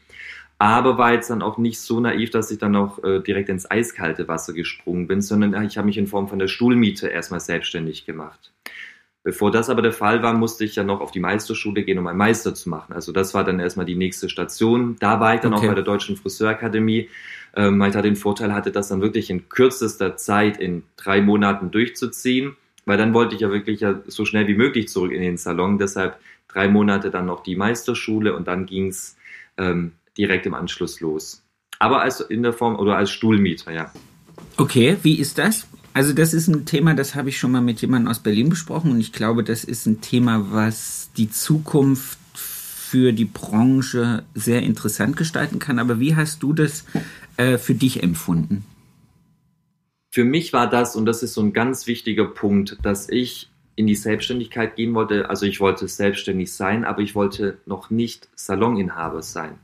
Aber war jetzt dann auch nicht so naiv, dass ich dann auch äh, direkt ins eiskalte Wasser gesprungen bin, sondern ich habe mich in Form von der Stuhlmiete erstmal selbstständig gemacht. Bevor das aber der Fall war, musste ich ja noch auf die Meisterschule gehen, um einen Meister zu machen. Also das war dann erstmal die nächste Station. Da war ich dann okay. auch bei der Deutschen Friseurakademie, ähm, weil ich da den Vorteil hatte, das dann wirklich in kürzester Zeit in drei Monaten durchzuziehen, weil dann wollte ich ja wirklich ja so schnell wie möglich zurück in den Salon. Deshalb drei Monate dann noch die Meisterschule und dann ging's ähm, direkt im Anschluss los. Aber als in der Form oder als Stuhlmieter, ja. Okay, wie ist das? Also das ist ein Thema, das habe ich schon mal mit jemandem aus Berlin besprochen und ich glaube, das ist ein Thema, was die Zukunft für die Branche sehr interessant gestalten kann. Aber wie hast du das äh, für dich empfunden? Für mich war das, und das ist so ein ganz wichtiger Punkt, dass ich in die Selbstständigkeit gehen wollte. Also ich wollte selbstständig sein, aber ich wollte noch nicht Saloninhaber sein.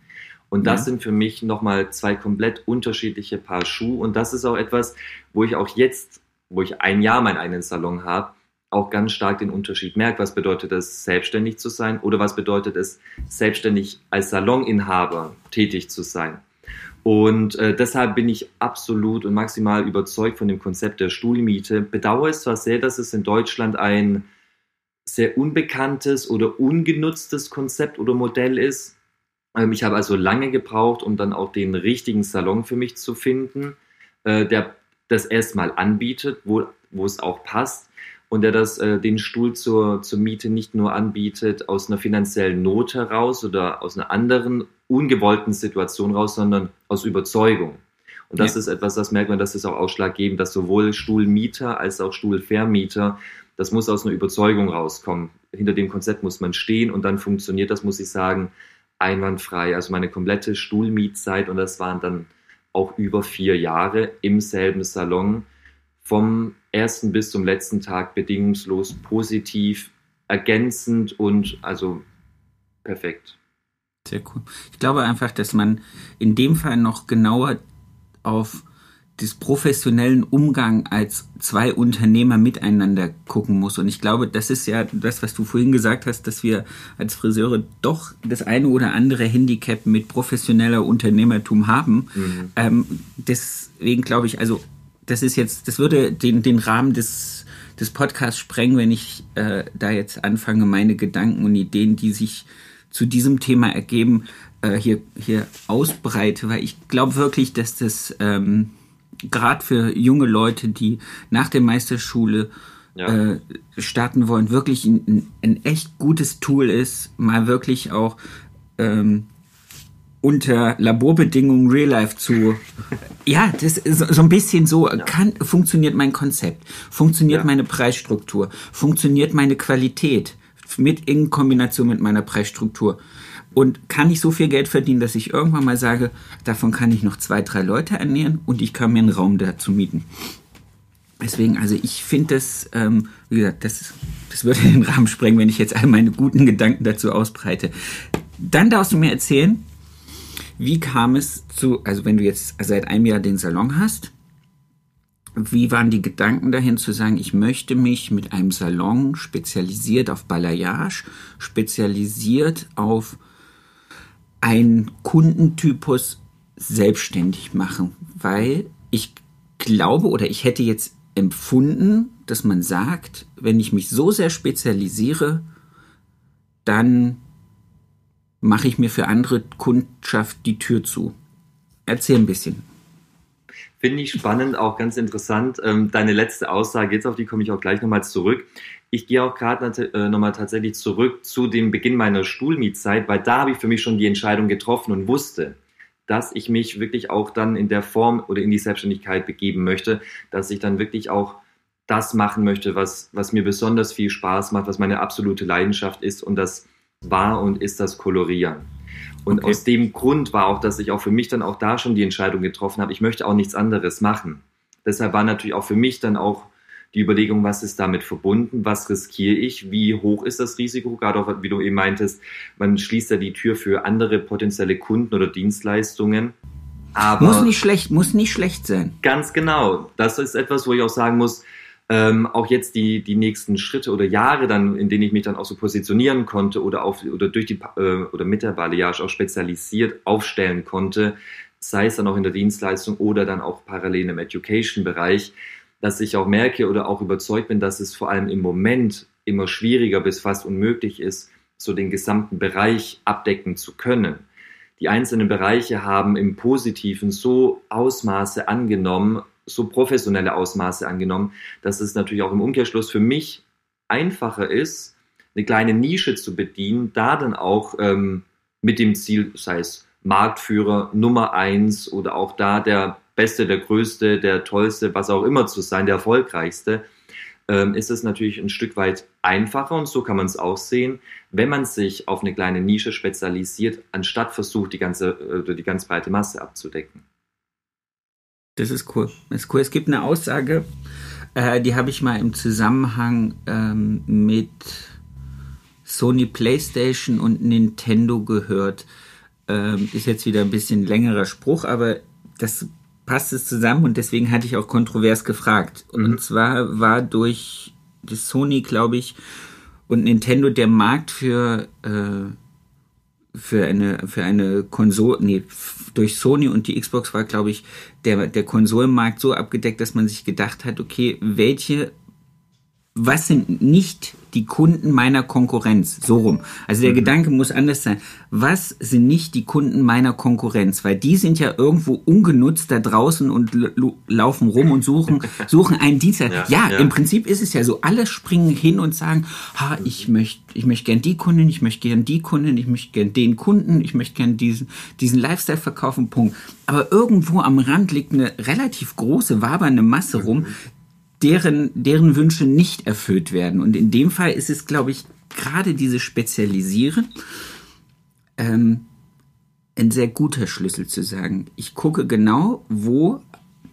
Und das ja. sind für mich nochmal zwei komplett unterschiedliche Paar Schuhe. Und das ist auch etwas, wo ich auch jetzt wo ich ein Jahr meinen eigenen Salon habe, auch ganz stark den Unterschied merke. Was bedeutet es, selbstständig zu sein oder was bedeutet es, selbstständig als Saloninhaber tätig zu sein? Und äh, deshalb bin ich absolut und maximal überzeugt von dem Konzept der Stuhlmiete. Bedauere es zwar sehr, dass es in Deutschland ein sehr unbekanntes oder ungenutztes Konzept oder Modell ist. Ähm, ich habe also lange gebraucht, um dann auch den richtigen Salon für mich zu finden, äh, der das erstmal anbietet, wo, wo es auch passt und der das, äh, den Stuhl zur, zur Miete nicht nur anbietet aus einer finanziellen Not heraus oder aus einer anderen ungewollten Situation raus, sondern aus Überzeugung. Und das ja. ist etwas, das merkt man, das ist auch ausschlaggebend, dass sowohl Stuhlmieter als auch Stuhlvermieter, das muss aus einer Überzeugung rauskommen. Hinter dem Konzept muss man stehen und dann funktioniert das, muss ich sagen, einwandfrei. Also meine komplette Stuhlmietzeit und das waren dann auch über vier Jahre im selben Salon vom ersten bis zum letzten Tag bedingungslos positiv, ergänzend und also perfekt. Sehr cool. Ich glaube einfach, dass man in dem Fall noch genauer auf des professionellen Umgang als zwei Unternehmer miteinander gucken muss. Und ich glaube, das ist ja das, was du vorhin gesagt hast, dass wir als Friseure doch das eine oder andere Handicap mit professioneller Unternehmertum haben. Mhm. Ähm, deswegen glaube ich, also das ist jetzt, das würde den, den Rahmen des, des Podcasts sprengen, wenn ich äh, da jetzt anfange, meine Gedanken und Ideen, die sich zu diesem Thema ergeben, äh, hier, hier ausbreite, weil ich glaube wirklich, dass das ähm, gerade für junge Leute, die nach der Meisterschule ja. äh, starten wollen, wirklich ein, ein, echt gutes Tool ist, mal wirklich auch ähm, unter Laborbedingungen Real Life zu. Ja, das ist so ein bisschen so. Ja. Kann, funktioniert mein Konzept? Funktioniert ja. meine Preisstruktur? Funktioniert meine Qualität? Mit in Kombination mit meiner Preisstruktur. Und kann ich so viel Geld verdienen, dass ich irgendwann mal sage, davon kann ich noch zwei, drei Leute ernähren und ich kann mir einen Raum dazu mieten. Deswegen, also ich finde das, ähm, wie gesagt, das, das würde den Rahmen sprengen, wenn ich jetzt all meine guten Gedanken dazu ausbreite. Dann darfst du mir erzählen, wie kam es zu, also wenn du jetzt seit einem Jahr den Salon hast, wie waren die Gedanken dahin zu sagen, ich möchte mich mit einem Salon spezialisiert auf Balayage, spezialisiert auf einen Kundentypus selbstständig machen, weil ich glaube oder ich hätte jetzt empfunden, dass man sagt, wenn ich mich so sehr spezialisiere, dann mache ich mir für andere Kundschaft die Tür zu. Erzähl ein bisschen. Finde ich spannend, auch ganz interessant. Ähm, deine letzte Aussage, jetzt auf die komme ich auch gleich nochmal zurück. Ich gehe auch gerade äh, nochmal tatsächlich zurück zu dem Beginn meiner Stuhlmietzeit, weil da habe ich für mich schon die Entscheidung getroffen und wusste, dass ich mich wirklich auch dann in der Form oder in die Selbstständigkeit begeben möchte, dass ich dann wirklich auch das machen möchte, was, was mir besonders viel Spaß macht, was meine absolute Leidenschaft ist und das war und ist das Kolorieren. Und okay. aus dem Grund war auch, dass ich auch für mich dann auch da schon die Entscheidung getroffen habe, ich möchte auch nichts anderes machen. Deshalb war natürlich auch für mich dann auch die Überlegung, was ist damit verbunden, was riskiere ich, wie hoch ist das Risiko, gerade auch, wie du eben meintest, man schließt ja die Tür für andere potenzielle Kunden oder Dienstleistungen. Aber muss nicht schlecht, muss nicht schlecht sein. Ganz genau. Das ist etwas, wo ich auch sagen muss, ähm, auch jetzt die, die nächsten Schritte oder Jahre dann, in denen ich mich dann auch so positionieren konnte oder auf oder durch die äh, oder mit der Balayage auch spezialisiert aufstellen konnte, sei es dann auch in der Dienstleistung oder dann auch parallel im Education-Bereich, dass ich auch merke oder auch überzeugt bin, dass es vor allem im Moment immer schwieriger bis fast unmöglich ist, so den gesamten Bereich abdecken zu können. Die einzelnen Bereiche haben im Positiven so Ausmaße angenommen, so professionelle Ausmaße angenommen, dass es natürlich auch im Umkehrschluss für mich einfacher ist, eine kleine Nische zu bedienen, da dann auch ähm, mit dem Ziel, sei es Marktführer Nummer eins oder auch da der Beste, der Größte, der Tollste, was auch immer zu sein, der Erfolgreichste, ähm, ist es natürlich ein Stück weit einfacher und so kann man es auch sehen, wenn man sich auf eine kleine Nische spezialisiert, anstatt versucht, die ganze äh, die ganz breite Masse abzudecken. Das ist cool. Das ist cool. Es gibt eine Aussage, äh, die habe ich mal im Zusammenhang ähm, mit Sony PlayStation und Nintendo gehört. Ähm, ist jetzt wieder ein bisschen längerer Spruch, aber das passt es zusammen und deswegen hatte ich auch kontrovers gefragt. Mhm. Und zwar war durch das Sony, glaube ich, und Nintendo der Markt für äh, für eine für eine Konsole, nee, durch Sony und die Xbox war, glaube ich, der der Konsolenmarkt so abgedeckt, dass man sich gedacht hat, okay, welche was sind nicht die Kunden meiner Konkurrenz? So rum. Also der mhm. Gedanke muss anders sein. Was sind nicht die Kunden meiner Konkurrenz? Weil die sind ja irgendwo ungenutzt da draußen und laufen rum und suchen, suchen einen Dienstleister. Ja, ja, ja, im Prinzip ist es ja so. Alle springen hin und sagen, ha, ich möchte, ich möchte gern die Kundin, ich möchte gern die Kundin, ich möchte gern den Kunden, ich möchte gern diesen, diesen Lifestyle verkaufen, Punkt. Aber irgendwo am Rand liegt eine relativ große, wabernde Masse rum, deren, deren Wünsche nicht erfüllt werden. Und in dem Fall ist es, glaube ich, gerade diese Spezialisieren ähm, ein sehr guter Schlüssel zu sagen. Ich gucke genau, wo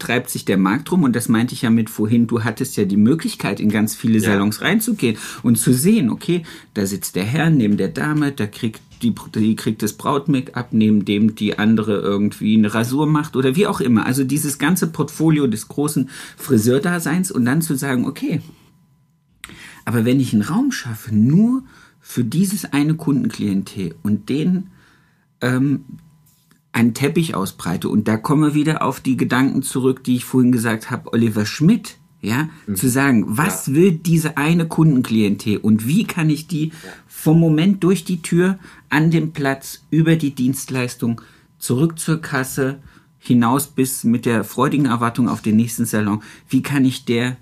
treibt sich der Markt rum und das meinte ich ja mit vorhin, du hattest ja die Möglichkeit, in ganz viele ja. Salons reinzugehen und zu sehen, okay, da sitzt der Herr neben der Dame, da kriegt die, die kriegt das Braut-Make-up, neben dem die andere irgendwie eine Rasur macht oder wie auch immer. Also dieses ganze Portfolio des großen Friseurdaseins und dann zu sagen, okay, aber wenn ich einen Raum schaffe, nur für dieses eine Kundenklientel und den ähm, einen Teppich ausbreite, und da kommen wir wieder auf die Gedanken zurück, die ich vorhin gesagt habe, Oliver Schmidt, ja, mhm. zu sagen, was ja. will diese eine Kundenklientel und wie kann ich die vom Moment durch die Tür an den Platz über die Dienstleistung zurück zur Kasse hinaus bis mit der freudigen Erwartung auf den nächsten Salon, wie kann ich der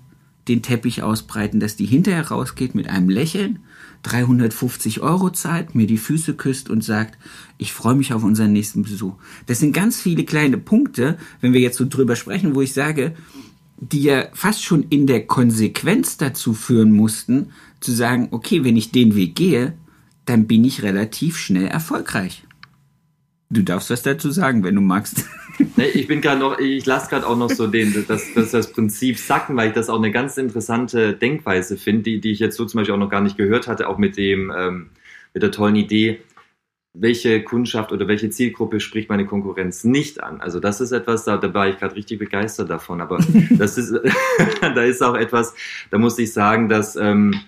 den Teppich ausbreiten, dass die hinterher rausgeht mit einem Lächeln, 350 Euro zahlt, mir die Füße küsst und sagt, ich freue mich auf unseren nächsten Besuch. Das sind ganz viele kleine Punkte, wenn wir jetzt so drüber sprechen, wo ich sage, die ja fast schon in der Konsequenz dazu führen mussten, zu sagen, okay, wenn ich den Weg gehe, dann bin ich relativ schnell erfolgreich. Du darfst was dazu sagen, wenn du magst. Ich bin gerade noch, ich lasse gerade auch noch so den, das, das, das Prinzip sacken, weil ich das auch eine ganz interessante Denkweise finde, die, die ich jetzt so zum Beispiel auch noch gar nicht gehört hatte, auch mit dem, ähm, mit der tollen Idee, welche Kundschaft oder welche Zielgruppe spricht meine Konkurrenz nicht an. Also das ist etwas, da, da war ich gerade richtig begeistert davon. Aber das ist, da ist auch etwas, da muss ich sagen, dass ähm,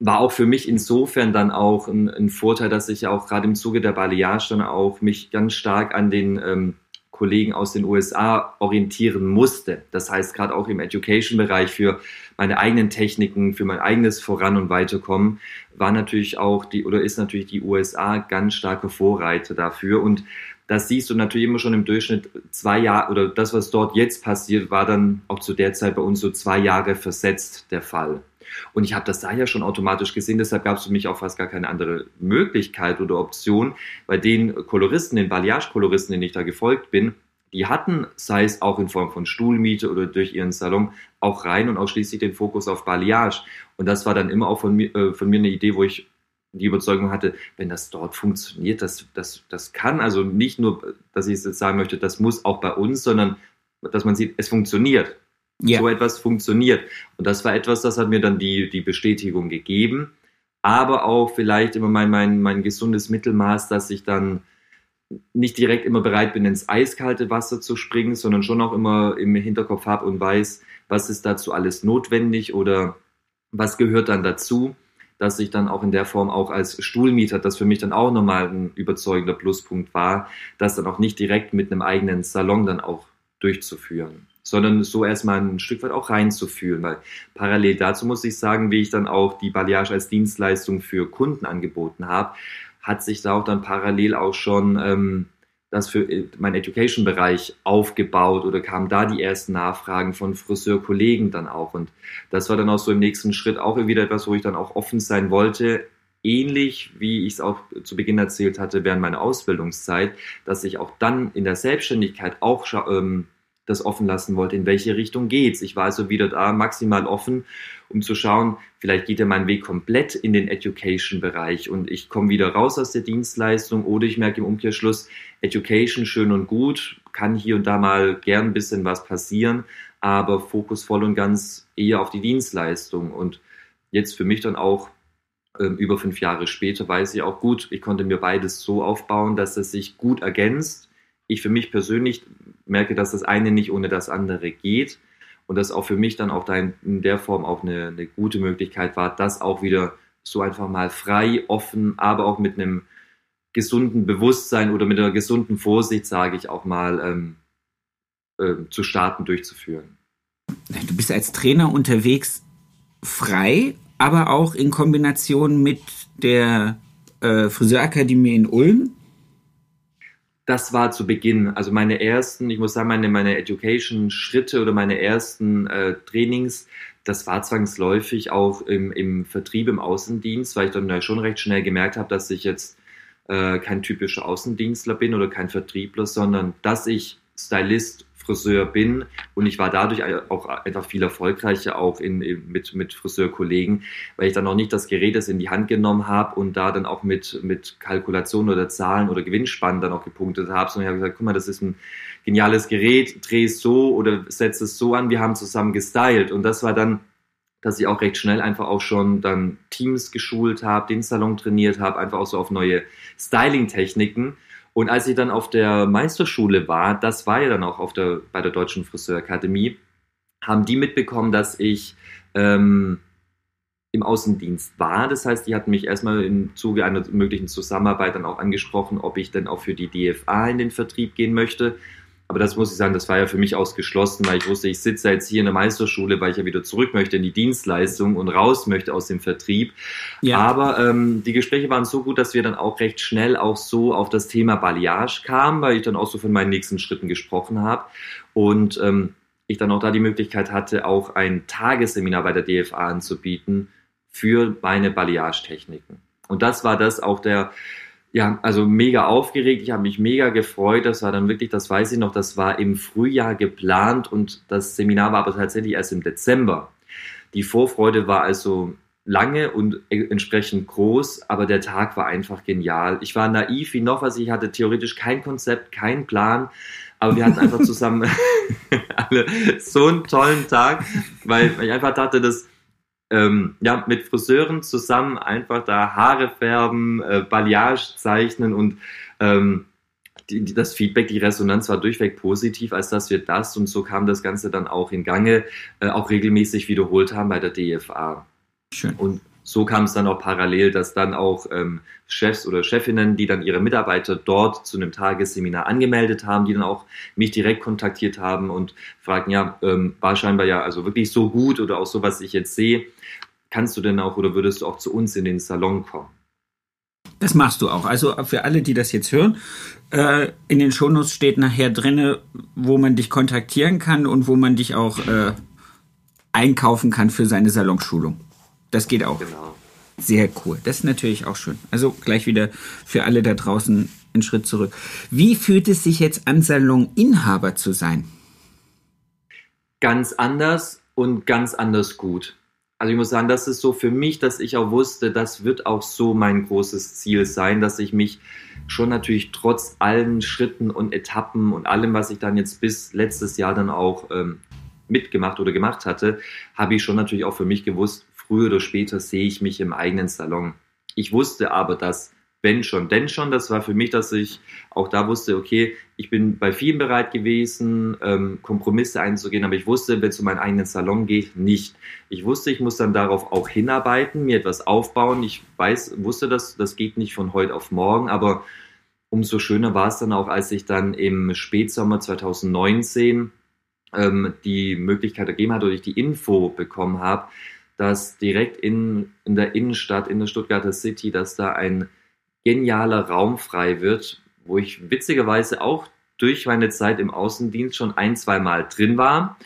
war auch für mich insofern dann auch ein, ein Vorteil, dass ich auch gerade im Zuge der Balayage dann auch mich ganz stark an den ähm, Kollegen aus den USA orientieren musste. Das heißt, gerade auch im Education-Bereich für meine eigenen Techniken, für mein eigenes Voran- und Weiterkommen, war natürlich auch die, oder ist natürlich die USA ganz starke Vorreiter dafür. Und das siehst du natürlich immer schon im Durchschnitt zwei Jahre, oder das, was dort jetzt passiert, war dann auch zu der Zeit bei uns so zwei Jahre versetzt der Fall. Und ich habe das da ja schon automatisch gesehen, deshalb gab es für mich auch fast gar keine andere Möglichkeit oder Option. Bei den Koloristen, den Balayage-Koloristen, denen ich da gefolgt bin, die hatten, sei es auch in Form von Stuhlmiete oder durch ihren Salon, auch rein und ausschließlich den Fokus auf Balayage. Und das war dann immer auch von mir, äh, von mir eine Idee, wo ich die Überzeugung hatte, wenn das dort funktioniert, das, das, das kann, also nicht nur, dass ich jetzt sagen möchte, das muss auch bei uns, sondern dass man sieht, es funktioniert. Ja. So etwas funktioniert. Und das war etwas, das hat mir dann die, die Bestätigung gegeben. Aber auch vielleicht immer mein, mein, mein gesundes Mittelmaß, dass ich dann nicht direkt immer bereit bin, ins eiskalte Wasser zu springen, sondern schon auch immer im Hinterkopf habe und weiß, was ist dazu alles notwendig oder was gehört dann dazu, dass ich dann auch in der Form auch als Stuhlmieter, das für mich dann auch nochmal ein überzeugender Pluspunkt war, das dann auch nicht direkt mit einem eigenen Salon dann auch durchzuführen sondern so erstmal ein Stück weit auch reinzufühlen, weil parallel dazu muss ich sagen, wie ich dann auch die Balayage als Dienstleistung für Kunden angeboten habe, hat sich da auch dann parallel auch schon ähm, das für äh, meinen Education-Bereich aufgebaut oder kamen da die ersten Nachfragen von Friseurkollegen dann auch. Und das war dann auch so im nächsten Schritt auch wieder etwas, wo ich dann auch offen sein wollte, ähnlich wie ich es auch zu Beginn erzählt hatte während meiner Ausbildungszeit, dass ich auch dann in der Selbstständigkeit auch ähm, das offen lassen wollte, in welche Richtung geht's. Ich war also wieder da maximal offen, um zu schauen, vielleicht geht ja mein Weg komplett in den Education-Bereich und ich komme wieder raus aus der Dienstleistung oder ich merke im Umkehrschluss, Education schön und gut, kann hier und da mal gern ein bisschen was passieren, aber Fokus voll und ganz eher auf die Dienstleistung und jetzt für mich dann auch ähm, über fünf Jahre später weiß ich auch gut, ich konnte mir beides so aufbauen, dass es sich gut ergänzt. Ich für mich persönlich merke, dass das eine nicht ohne das andere geht und das auch für mich dann auch da in, der Form auch eine, eine, gute Möglichkeit war, das auch wieder so einfach mal frei, offen, aber auch mit einem gesunden Bewusstsein oder mit einer gesunden Vorsicht, sage ich auch mal, ähm, äh, zu starten, durchzuführen. Du bist als Trainer unterwegs frei, aber auch in Kombination mit der äh, Friseurakademie in Ulm das war zu Beginn, also meine ersten, ich muss sagen, meine, meine Education-Schritte oder meine ersten äh, Trainings, das war zwangsläufig auch im, im Vertrieb, im Außendienst, weil ich dann schon recht schnell gemerkt habe, dass ich jetzt äh, kein typischer Außendienstler bin oder kein Vertriebler, sondern dass ich Stylist, Friseur bin und ich war dadurch auch einfach viel erfolgreicher auch in, mit, mit Friseurkollegen, weil ich dann noch nicht das Gerät das in die Hand genommen habe und da dann auch mit, mit Kalkulation oder Zahlen oder Gewinnspannen dann auch gepunktet habe, sondern ich habe gesagt, guck mal, das ist ein geniales Gerät, dreh es so oder setze es so an, wir haben zusammen gestylt und das war dann dass ich auch recht schnell einfach auch schon dann Teams geschult habe, den Salon trainiert habe, einfach auch so auf neue Styling-Techniken. Und als ich dann auf der Meisterschule war, das war ja dann auch auf der, bei der Deutschen Friseurakademie, haben die mitbekommen, dass ich ähm, im Außendienst war. Das heißt, die hatten mich erstmal im Zuge einer möglichen Zusammenarbeit dann auch angesprochen, ob ich denn auch für die DFA in den Vertrieb gehen möchte. Aber das muss ich sagen, das war ja für mich ausgeschlossen, weil ich wusste, ich sitze jetzt hier in der Meisterschule, weil ich ja wieder zurück möchte in die Dienstleistung und raus möchte aus dem Vertrieb. Ja. Aber ähm, die Gespräche waren so gut, dass wir dann auch recht schnell auch so auf das Thema Balayage kamen, weil ich dann auch so von meinen nächsten Schritten gesprochen habe. Und ähm, ich dann auch da die Möglichkeit hatte, auch ein Tagesseminar bei der DFA anzubieten für meine Balayage-Techniken. Und das war das auch der ja, also mega aufgeregt. Ich habe mich mega gefreut. Das war dann wirklich, das weiß ich noch, das war im Frühjahr geplant und das Seminar war aber tatsächlich erst im Dezember. Die Vorfreude war also lange und entsprechend groß, aber der Tag war einfach genial. Ich war naiv wie noch was. Ich hatte theoretisch kein Konzept, keinen Plan, aber wir hatten einfach zusammen alle so einen tollen Tag, weil ich einfach dachte, dass ähm, ja, mit Friseuren zusammen einfach da Haare färben, äh, Balayage zeichnen und ähm, die, die, das Feedback, die Resonanz war durchweg positiv, als dass wir das und so kam das Ganze dann auch in Gange, äh, auch regelmäßig wiederholt haben bei der DFA. Schön. Und so kam es dann auch parallel, dass dann auch ähm, Chefs oder Chefinnen, die dann ihre Mitarbeiter dort zu einem Tagesseminar angemeldet haben, die dann auch mich direkt kontaktiert haben und fragten, ja, ähm, war scheinbar ja also wirklich so gut oder auch so, was ich jetzt sehe, kannst du denn auch oder würdest du auch zu uns in den Salon kommen? Das machst du auch. Also für alle, die das jetzt hören, äh, in den Shownotes steht nachher drinne, wo man dich kontaktieren kann und wo man dich auch äh, einkaufen kann für seine Salonschulung. Das geht auch. Genau. Sehr cool. Das ist natürlich auch schön. Also gleich wieder für alle da draußen einen Schritt zurück. Wie fühlt es sich jetzt an, Saloninhaber zu sein? Ganz anders und ganz anders gut. Also ich muss sagen, das ist so für mich, dass ich auch wusste, das wird auch so mein großes Ziel sein, dass ich mich schon natürlich trotz allen Schritten und Etappen und allem, was ich dann jetzt bis letztes Jahr dann auch ähm, mitgemacht oder gemacht hatte, habe ich schon natürlich auch für mich gewusst, früher oder später sehe ich mich im eigenen Salon. Ich wusste aber, dass wenn schon, denn schon. Das war für mich, dass ich auch da wusste, okay, ich bin bei vielen bereit gewesen, ähm, Kompromisse einzugehen, aber ich wusste, wenn es um meinen eigenen Salon geht, nicht. Ich wusste, ich muss dann darauf auch hinarbeiten, mir etwas aufbauen. Ich weiß, wusste das, das geht nicht von heute auf morgen, aber umso schöner war es dann auch, als ich dann im Spätsommer 2019 ähm, die Möglichkeit ergeben hat oder ich die Info bekommen habe, dass direkt in, in der Innenstadt, in der Stuttgarter City, dass da ein genialer Raum frei wird, wo ich witzigerweise auch durch meine Zeit im Außendienst schon ein, zwei Mal drin war.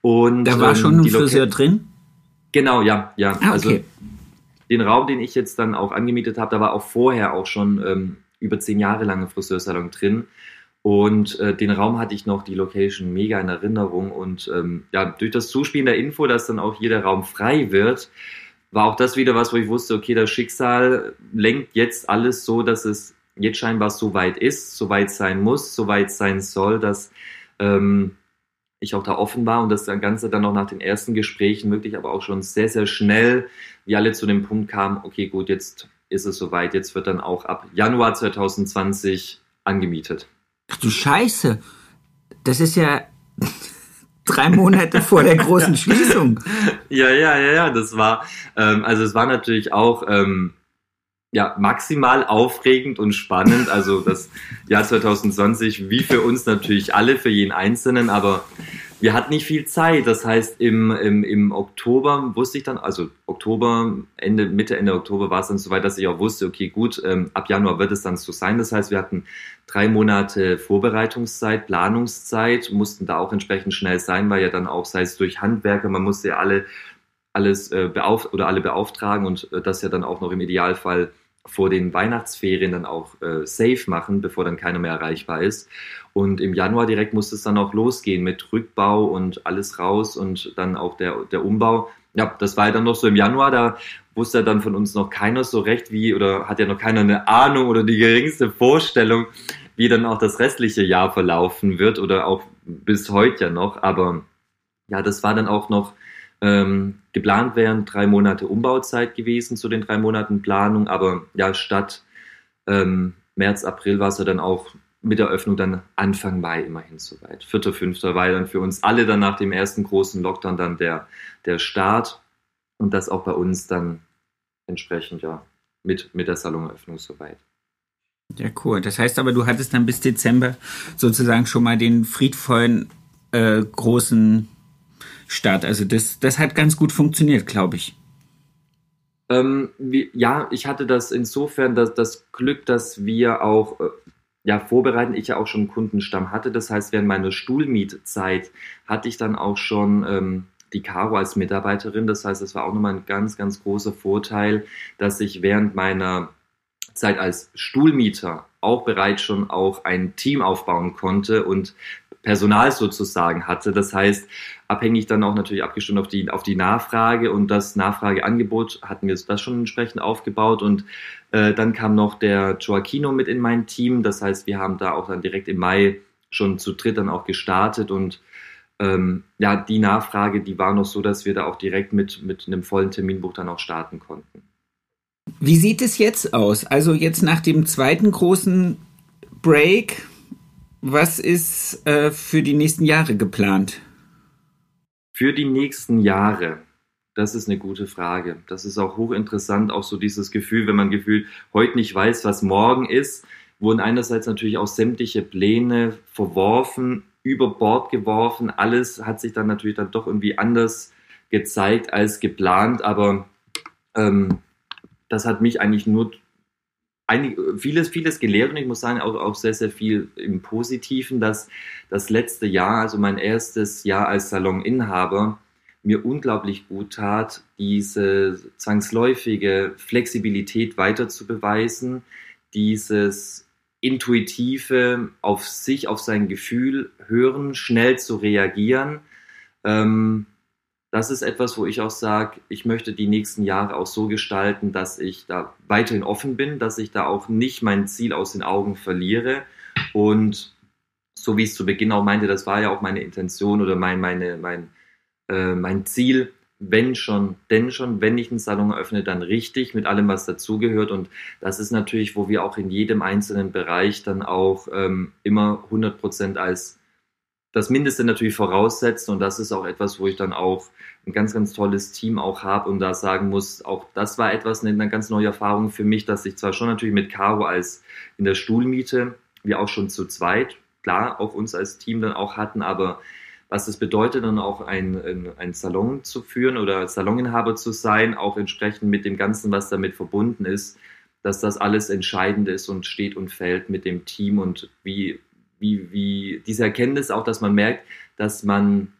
Und, da war ähm, schon ein Friseur drin? Genau, ja, ja. Ah, okay. Also den Raum, den ich jetzt dann auch angemietet habe, da war auch vorher auch schon ähm, über zehn Jahre lang ein Friseursalon drin. Und äh, den Raum hatte ich noch, die Location mega in Erinnerung. Und ähm, ja, durch das Zuspielen der Info, dass dann auch jeder Raum frei wird, war auch das wieder was, wo ich wusste, okay, das Schicksal lenkt jetzt alles so, dass es jetzt scheinbar so weit ist, so weit sein muss, so weit sein soll, dass ähm, ich auch da offen war und das Ganze dann noch nach den ersten Gesprächen wirklich aber auch schon sehr, sehr schnell, wie alle zu dem Punkt kamen, okay, gut, jetzt ist es soweit, jetzt wird dann auch ab Januar 2020 angemietet. Ach du Scheiße, das ist ja drei Monate vor der großen Schließung. Ja, ja, ja, ja, das war, ähm, also es war natürlich auch ähm, ja, maximal aufregend und spannend. Also das Jahr 2020, wie für uns natürlich alle, für jeden Einzelnen, aber wir hatten nicht viel Zeit. Das heißt, im, im, im Oktober wusste ich dann, also Oktober, Ende, Mitte, Ende Oktober war es dann soweit, dass ich auch wusste, okay, gut, ähm, ab Januar wird es dann so sein. Das heißt, wir hatten drei Monate Vorbereitungszeit, Planungszeit, mussten da auch entsprechend schnell sein, weil ja dann auch, sei es durch Handwerker, man musste ja alle alles äh, beauf oder alle beauftragen und äh, das ja dann auch noch im Idealfall vor den Weihnachtsferien dann auch äh, safe machen, bevor dann keiner mehr erreichbar ist. Und im Januar direkt musste es dann auch losgehen mit Rückbau und alles raus und dann auch der, der Umbau. Ja, das war ja dann noch so im Januar, da wusste dann von uns noch keiner so recht, wie, oder hat ja noch keiner eine Ahnung oder die geringste Vorstellung, wie dann auch das restliche Jahr verlaufen wird oder auch bis heute ja noch. Aber ja, das war dann auch noch ähm, geplant wären drei Monate Umbauzeit gewesen zu den drei Monaten Planung, aber ja, statt ähm, März, April war es ja dann auch mit der Öffnung dann Anfang Mai immerhin soweit. Vierter, fünfter war dann für uns alle dann nach dem ersten großen Lockdown dann der, der Start und das auch bei uns dann entsprechend ja mit, mit der Saloneröffnung soweit. Ja, cool. Das heißt aber, du hattest dann bis Dezember sozusagen schon mal den friedvollen äh, großen Start. Also das, das hat ganz gut funktioniert, glaube ich. Ähm, wie, ja, ich hatte das insofern das, das Glück, dass wir auch äh, ja, vorbereiten, ich ja auch schon einen Kundenstamm hatte. Das heißt, während meiner Stuhlmietzeit hatte ich dann auch schon ähm, die Caro als Mitarbeiterin. Das heißt, es war auch nochmal ein ganz, ganz großer Vorteil, dass ich während meiner Zeit als Stuhlmieter auch bereits schon auch ein Team aufbauen konnte und Personal sozusagen hatte. Das heißt, abhängig dann auch natürlich abgestimmt auf die, auf die Nachfrage und das Nachfrageangebot hatten wir das schon entsprechend aufgebaut und äh, dann kam noch der Joaquino mit in mein Team. Das heißt, wir haben da auch dann direkt im Mai schon zu dritt dann auch gestartet und ähm, ja, die Nachfrage, die war noch so, dass wir da auch direkt mit, mit einem vollen Terminbuch dann auch starten konnten. Wie sieht es jetzt aus? Also jetzt nach dem zweiten großen Break, was ist äh, für die nächsten Jahre geplant? Für die nächsten Jahre, das ist eine gute Frage. Das ist auch hochinteressant, auch so dieses Gefühl, wenn man gefühlt heute nicht weiß, was morgen ist, wurden einerseits natürlich auch sämtliche Pläne verworfen, über Bord geworfen. Alles hat sich dann natürlich dann doch irgendwie anders gezeigt als geplant, aber ähm, das hat mich eigentlich nur einig, vieles, vieles gelehrt und ich muss sagen, auch, auch sehr, sehr viel im Positiven, dass das letzte Jahr, also mein erstes Jahr als Saloninhaber, mir unglaublich gut tat, diese zwangsläufige Flexibilität weiter zu beweisen, dieses intuitive auf sich, auf sein Gefühl hören, schnell zu reagieren. Ähm, das ist etwas, wo ich auch sage, ich möchte die nächsten Jahre auch so gestalten, dass ich da weiterhin offen bin, dass ich da auch nicht mein Ziel aus den Augen verliere. Und so wie ich es zu Beginn auch meinte, das war ja auch meine Intention oder mein, meine, mein, äh, mein Ziel, wenn schon, denn schon, wenn ich einen Salon eröffne, dann richtig mit allem, was dazugehört. Und das ist natürlich, wo wir auch in jedem einzelnen Bereich dann auch ähm, immer 100 Prozent als das Mindeste natürlich voraussetzen und das ist auch etwas, wo ich dann auch ein ganz, ganz tolles Team auch habe und da sagen muss, auch das war etwas, eine, ganz neue Erfahrung für mich, dass ich zwar schon natürlich mit Caro als in der Stuhlmiete, wir auch schon zu zweit, klar, auch uns als Team dann auch hatten, aber was es bedeutet, dann auch ein, ein, Salon zu führen oder Saloninhaber zu sein, auch entsprechend mit dem Ganzen, was damit verbunden ist, dass das alles entscheidend ist und steht und fällt mit dem Team und wie wie, wie diese Erkenntnis auch, dass man merkt, dass man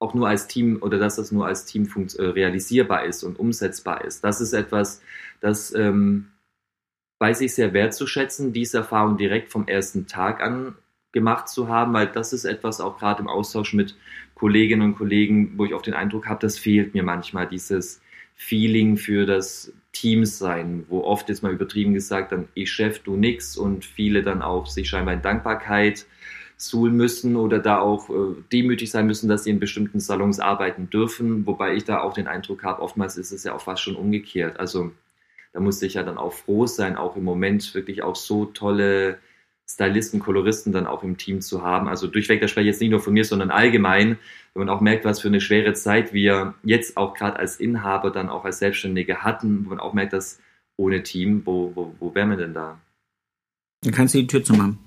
auch nur als Team oder dass das nur als Team äh, realisierbar ist und umsetzbar ist. Das ist etwas, das ähm, weiß ich sehr wertzuschätzen, diese Erfahrung direkt vom ersten Tag an gemacht zu haben, weil das ist etwas auch gerade im Austausch mit Kolleginnen und Kollegen, wo ich auch den Eindruck habe, das fehlt mir manchmal, dieses Feeling für das Teams sein, wo oft jetzt mal übertrieben gesagt dann ich Chef, du nix und viele dann auch sich scheinbar in Dankbarkeit suhlen müssen oder da auch äh, demütig sein müssen, dass sie in bestimmten Salons arbeiten dürfen, wobei ich da auch den Eindruck habe, oftmals ist es ja auch fast schon umgekehrt. Also da musste ich ja dann auch froh sein, auch im Moment wirklich auch so tolle Stylisten, Koloristen dann auch im Team zu haben. Also durchweg, das spreche ich jetzt nicht nur von mir, sondern allgemein, wenn man auch merkt, was für eine schwere Zeit wir jetzt auch gerade als Inhaber dann auch als Selbstständige hatten, wo man auch merkt, dass ohne Team, wo, wo, wo wären wir denn da? Dann kannst du die Tür zumachen.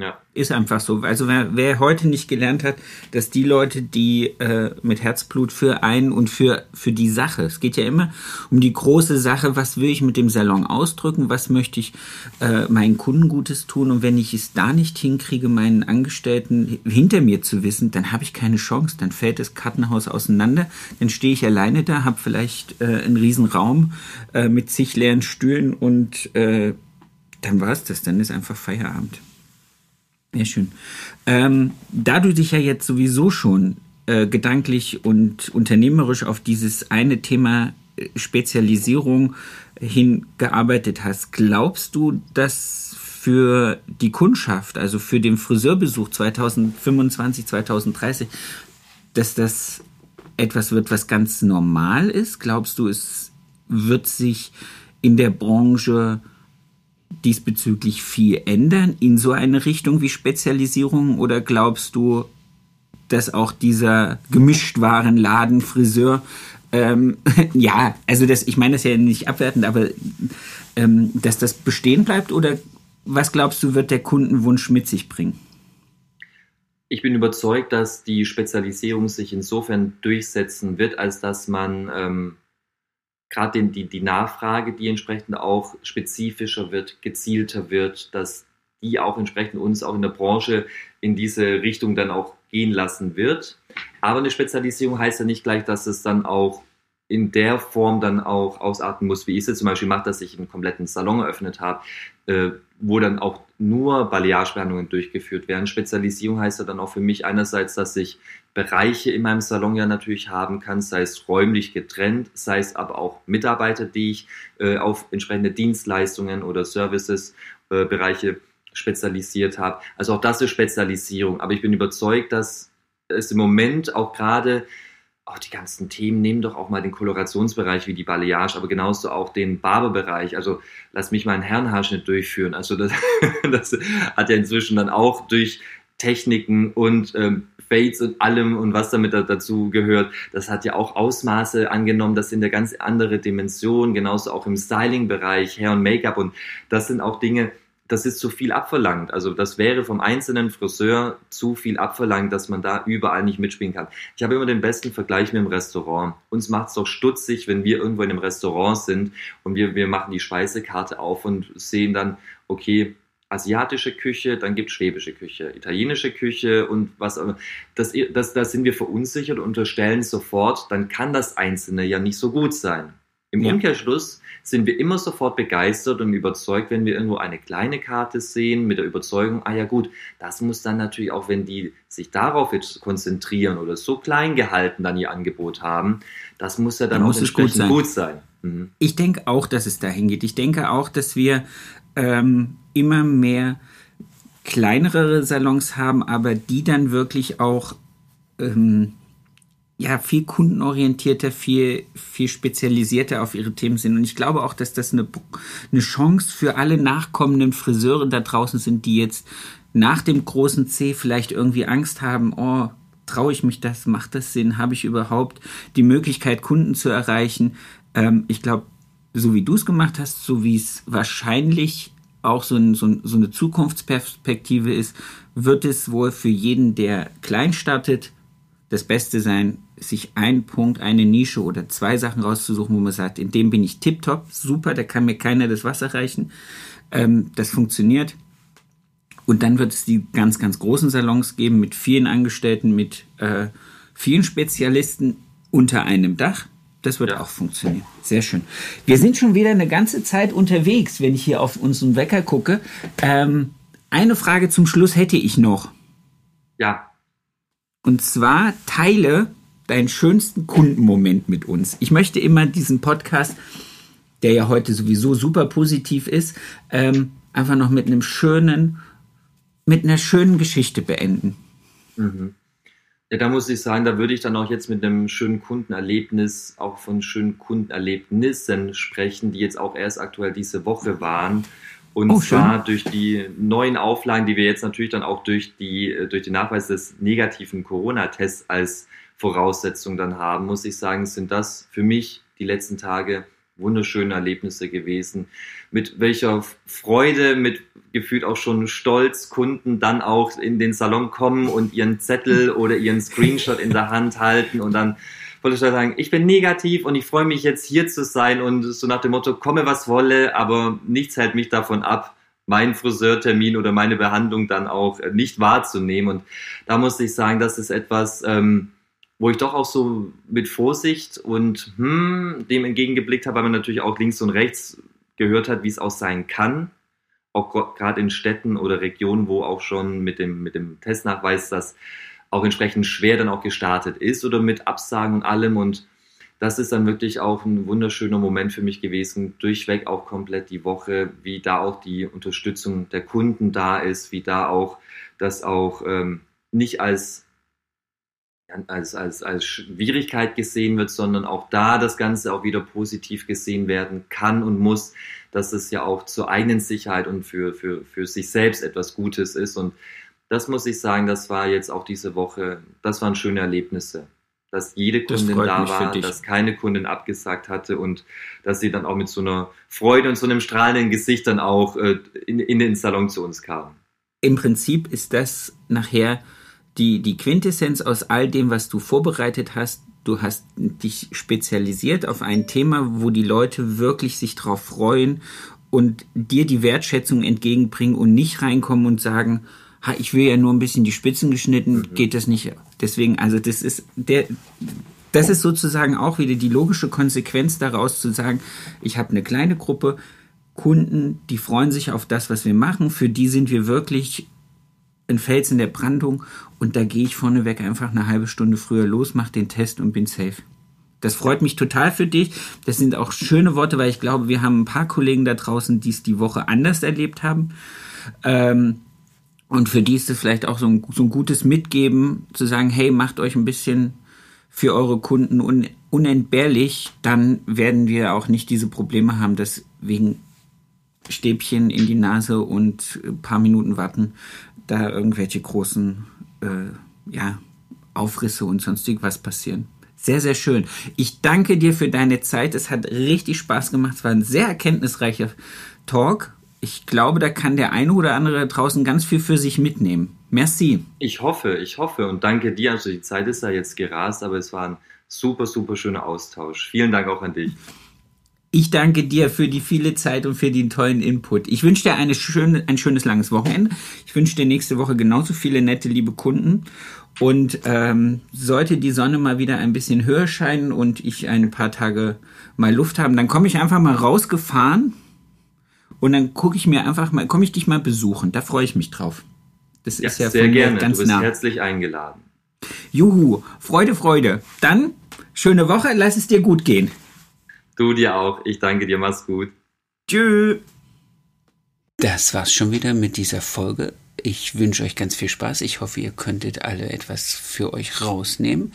Ja. Ist einfach so. Also wer, wer, heute nicht gelernt hat, dass die Leute, die äh, mit Herzblut für einen und für, für die Sache, es geht ja immer um die große Sache, was will ich mit dem Salon ausdrücken, was möchte ich äh, meinen Kunden Gutes tun und wenn ich es da nicht hinkriege, meinen Angestellten hinter mir zu wissen, dann habe ich keine Chance, dann fällt das Kartenhaus auseinander, dann stehe ich alleine da, habe vielleicht äh, einen riesen Raum äh, mit zig leeren Stühlen und äh, dann war es das, dann ist einfach Feierabend. Sehr schön. Ähm, da du dich ja jetzt sowieso schon äh, gedanklich und unternehmerisch auf dieses eine Thema äh, Spezialisierung hingearbeitet hast, glaubst du, dass für die Kundschaft, also für den Friseurbesuch 2025, 2030, dass das etwas wird, was ganz normal ist? Glaubst du, es wird sich in der Branche diesbezüglich viel ändern in so eine Richtung wie Spezialisierung oder glaubst du, dass auch dieser Gemischtwarenladen Friseur ähm, ja, also das, ich meine das ja nicht abwertend, aber ähm, dass das bestehen bleibt oder was glaubst du, wird der Kundenwunsch mit sich bringen? Ich bin überzeugt, dass die Spezialisierung sich insofern durchsetzen wird, als dass man ähm, gerade die, die Nachfrage, die entsprechend auch spezifischer wird, gezielter wird, dass die auch entsprechend uns auch in der Branche in diese Richtung dann auch gehen lassen wird. Aber eine Spezialisierung heißt ja nicht gleich, dass es dann auch in der Form dann auch ausarten muss, wie ich es jetzt zum Beispiel mache, dass ich einen kompletten Salon eröffnet habe, äh, wo dann auch nur Balayage-Behandlungen durchgeführt werden. Spezialisierung heißt ja dann auch für mich einerseits, dass ich Bereiche in meinem Salon ja natürlich haben kann, sei es räumlich getrennt, sei es aber auch Mitarbeiter, die ich äh, auf entsprechende Dienstleistungen oder Services, äh, spezialisiert habe. Also auch das ist Spezialisierung. Aber ich bin überzeugt, dass es im Moment auch gerade auch die ganzen Themen, nehmen doch auch mal den Kolorationsbereich wie die Balayage, aber genauso auch den Barberbereich. Also lass mich mal einen Herrenhaarschnitt durchführen. Also das, das hat ja inzwischen dann auch durch Techniken und ähm, Fades und allem und was damit dazu gehört, das hat ja auch Ausmaße angenommen, das sind ja ganz andere Dimensionen, genauso auch im Styling-Bereich, Hair und Make-up und das sind auch Dinge, das ist zu viel abverlangt. Also das wäre vom einzelnen Friseur zu viel abverlangt, dass man da überall nicht mitspielen kann. Ich habe immer den besten Vergleich mit dem Restaurant. Uns macht es doch stutzig, wenn wir irgendwo in einem Restaurant sind und wir, wir machen die Speisekarte auf und sehen dann, okay, asiatische Küche, dann gibt es schwäbische Küche, italienische Küche und was auch das, das, das sind wir verunsichert und unterstellen sofort, dann kann das Einzelne ja nicht so gut sein. Im ja. Umkehrschluss sind wir immer sofort begeistert und überzeugt, wenn wir irgendwo eine kleine Karte sehen, mit der Überzeugung, ah ja gut, das muss dann natürlich auch, wenn die sich darauf jetzt konzentrieren oder so klein gehalten dann ihr Angebot haben, das muss ja dann, dann auch entsprechend gut sein. Gut sein. Mhm. Ich denke auch, dass es dahin geht. Ich denke auch, dass wir ähm, immer mehr kleinere Salons haben, aber die dann wirklich auch ähm, ja, viel kundenorientierter, viel, viel spezialisierter auf ihre Themen sind. Und ich glaube auch, dass das eine, eine Chance für alle nachkommenden Friseure da draußen sind, die jetzt nach dem großen C vielleicht irgendwie Angst haben, oh, traue ich mich das, macht das Sinn, habe ich überhaupt die Möglichkeit, Kunden zu erreichen. Ähm, ich glaube, so wie du es gemacht hast, so wie es wahrscheinlich auch so, ein, so, ein, so eine Zukunftsperspektive ist, wird es wohl für jeden, der klein startet, das Beste sein, sich einen Punkt, eine Nische oder zwei Sachen rauszusuchen, wo man sagt, in dem bin ich tiptop, super, da kann mir keiner das Wasser reichen. Ähm, das funktioniert. Und dann wird es die ganz, ganz großen Salons geben mit vielen Angestellten, mit äh, vielen Spezialisten unter einem Dach. Das wird ja. auch funktionieren. Sehr schön. Wir sind schon wieder eine ganze Zeit unterwegs, wenn ich hier auf unseren Wecker gucke. Ähm, eine Frage zum Schluss hätte ich noch. Ja. Und zwar teile deinen schönsten Kundenmoment mit uns. Ich möchte immer diesen Podcast, der ja heute sowieso super positiv ist, ähm, einfach noch mit einem schönen, mit einer schönen Geschichte beenden. Mhm. Ja, da muss ich sagen, da würde ich dann auch jetzt mit einem schönen Kundenerlebnis, auch von schönen Kundenerlebnissen sprechen, die jetzt auch erst aktuell diese Woche waren. Und oh, zwar durch die neuen Auflagen, die wir jetzt natürlich dann auch durch, die, äh, durch den Nachweis des negativen Corona-Tests als Voraussetzung dann haben, muss ich sagen, sind das für mich die letzten Tage wunderschöne Erlebnisse gewesen. Mit welcher Freude, mit gefühlt auch schon Stolz Kunden dann auch in den Salon kommen und ihren Zettel oder ihren Screenshot in der Hand halten und dann wollte ich sagen, ich bin negativ und ich freue mich jetzt hier zu sein und so nach dem Motto, komme was wolle, aber nichts hält mich davon ab, meinen Friseurtermin oder meine Behandlung dann auch nicht wahrzunehmen. Und da muss ich sagen, das ist etwas, ähm, wo ich doch auch so mit Vorsicht und hm, dem entgegengeblickt habe, weil man natürlich auch links und rechts gehört hat, wie es auch sein kann. Auch gerade in Städten oder Regionen, wo auch schon mit dem, mit dem Testnachweis das auch entsprechend schwer dann auch gestartet ist oder mit Absagen und allem. Und das ist dann wirklich auch ein wunderschöner Moment für mich gewesen, durchweg auch komplett die Woche, wie da auch die Unterstützung der Kunden da ist, wie da auch das auch ähm, nicht als als, als, als Schwierigkeit gesehen wird, sondern auch da das Ganze auch wieder positiv gesehen werden kann und muss, dass es ja auch zur eigenen Sicherheit und für, für, für sich selbst etwas Gutes ist. Und das muss ich sagen, das war jetzt auch diese Woche, das waren schöne Erlebnisse. Dass jede Kundin da war, dass keine Kundin abgesagt hatte und dass sie dann auch mit so einer Freude und so einem strahlenden Gesicht dann auch äh, in, in den Salon zu uns kam. Im Prinzip ist das nachher die, die Quintessenz aus all dem, was du vorbereitet hast. Du hast dich spezialisiert auf ein Thema, wo die Leute wirklich sich drauf freuen und dir die Wertschätzung entgegenbringen und nicht reinkommen und sagen, ha, ich will ja nur ein bisschen die Spitzen geschnitten, mhm. geht das nicht. Deswegen, also das ist der, das ist sozusagen auch wieder die logische Konsequenz daraus zu sagen, ich habe eine kleine Gruppe Kunden, die freuen sich auf das, was wir machen. Für die sind wir wirklich ein Fels in der Brandung und da gehe ich vorneweg einfach eine halbe Stunde früher los, mache den Test und bin safe. Das freut mich total für dich. Das sind auch schöne Worte, weil ich glaube, wir haben ein paar Kollegen da draußen, die es die Woche anders erlebt haben. Ähm, und für die ist es vielleicht auch so ein, so ein gutes Mitgeben, zu sagen, hey, macht euch ein bisschen für eure Kunden un, unentbehrlich, dann werden wir auch nicht diese Probleme haben, dass wegen Stäbchen in die Nase und ein paar Minuten warten, da irgendwelche großen äh, ja, Aufrisse und sonstig was passieren. Sehr, sehr schön. Ich danke dir für deine Zeit. Es hat richtig Spaß gemacht. Es war ein sehr erkenntnisreicher Talk ich glaube, da kann der eine oder andere draußen ganz viel für sich mitnehmen. Merci. Ich hoffe, ich hoffe und danke dir. Also die Zeit ist ja jetzt gerast, aber es war ein super, super schöner Austausch. Vielen Dank auch an dich. Ich danke dir für die viele Zeit und für den tollen Input. Ich wünsche dir eine schöne, ein schönes langes Wochenende. Ich wünsche dir nächste Woche genauso viele nette, liebe Kunden. Und ähm, sollte die Sonne mal wieder ein bisschen höher scheinen und ich ein paar Tage mal Luft haben, dann komme ich einfach mal rausgefahren und dann gucke ich mir einfach mal, komme ich dich mal besuchen. Da freue ich mich drauf. Das ja, ist ja sehr gerne. Ganz du bist nah. herzlich eingeladen. Juhu, Freude, Freude. Dann schöne Woche, lass es dir gut gehen. Du dir auch. Ich danke dir, mach's gut. Tschüss. Das war's schon wieder mit dieser Folge. Ich wünsche euch ganz viel Spaß. Ich hoffe, ihr könntet alle etwas für euch rausnehmen.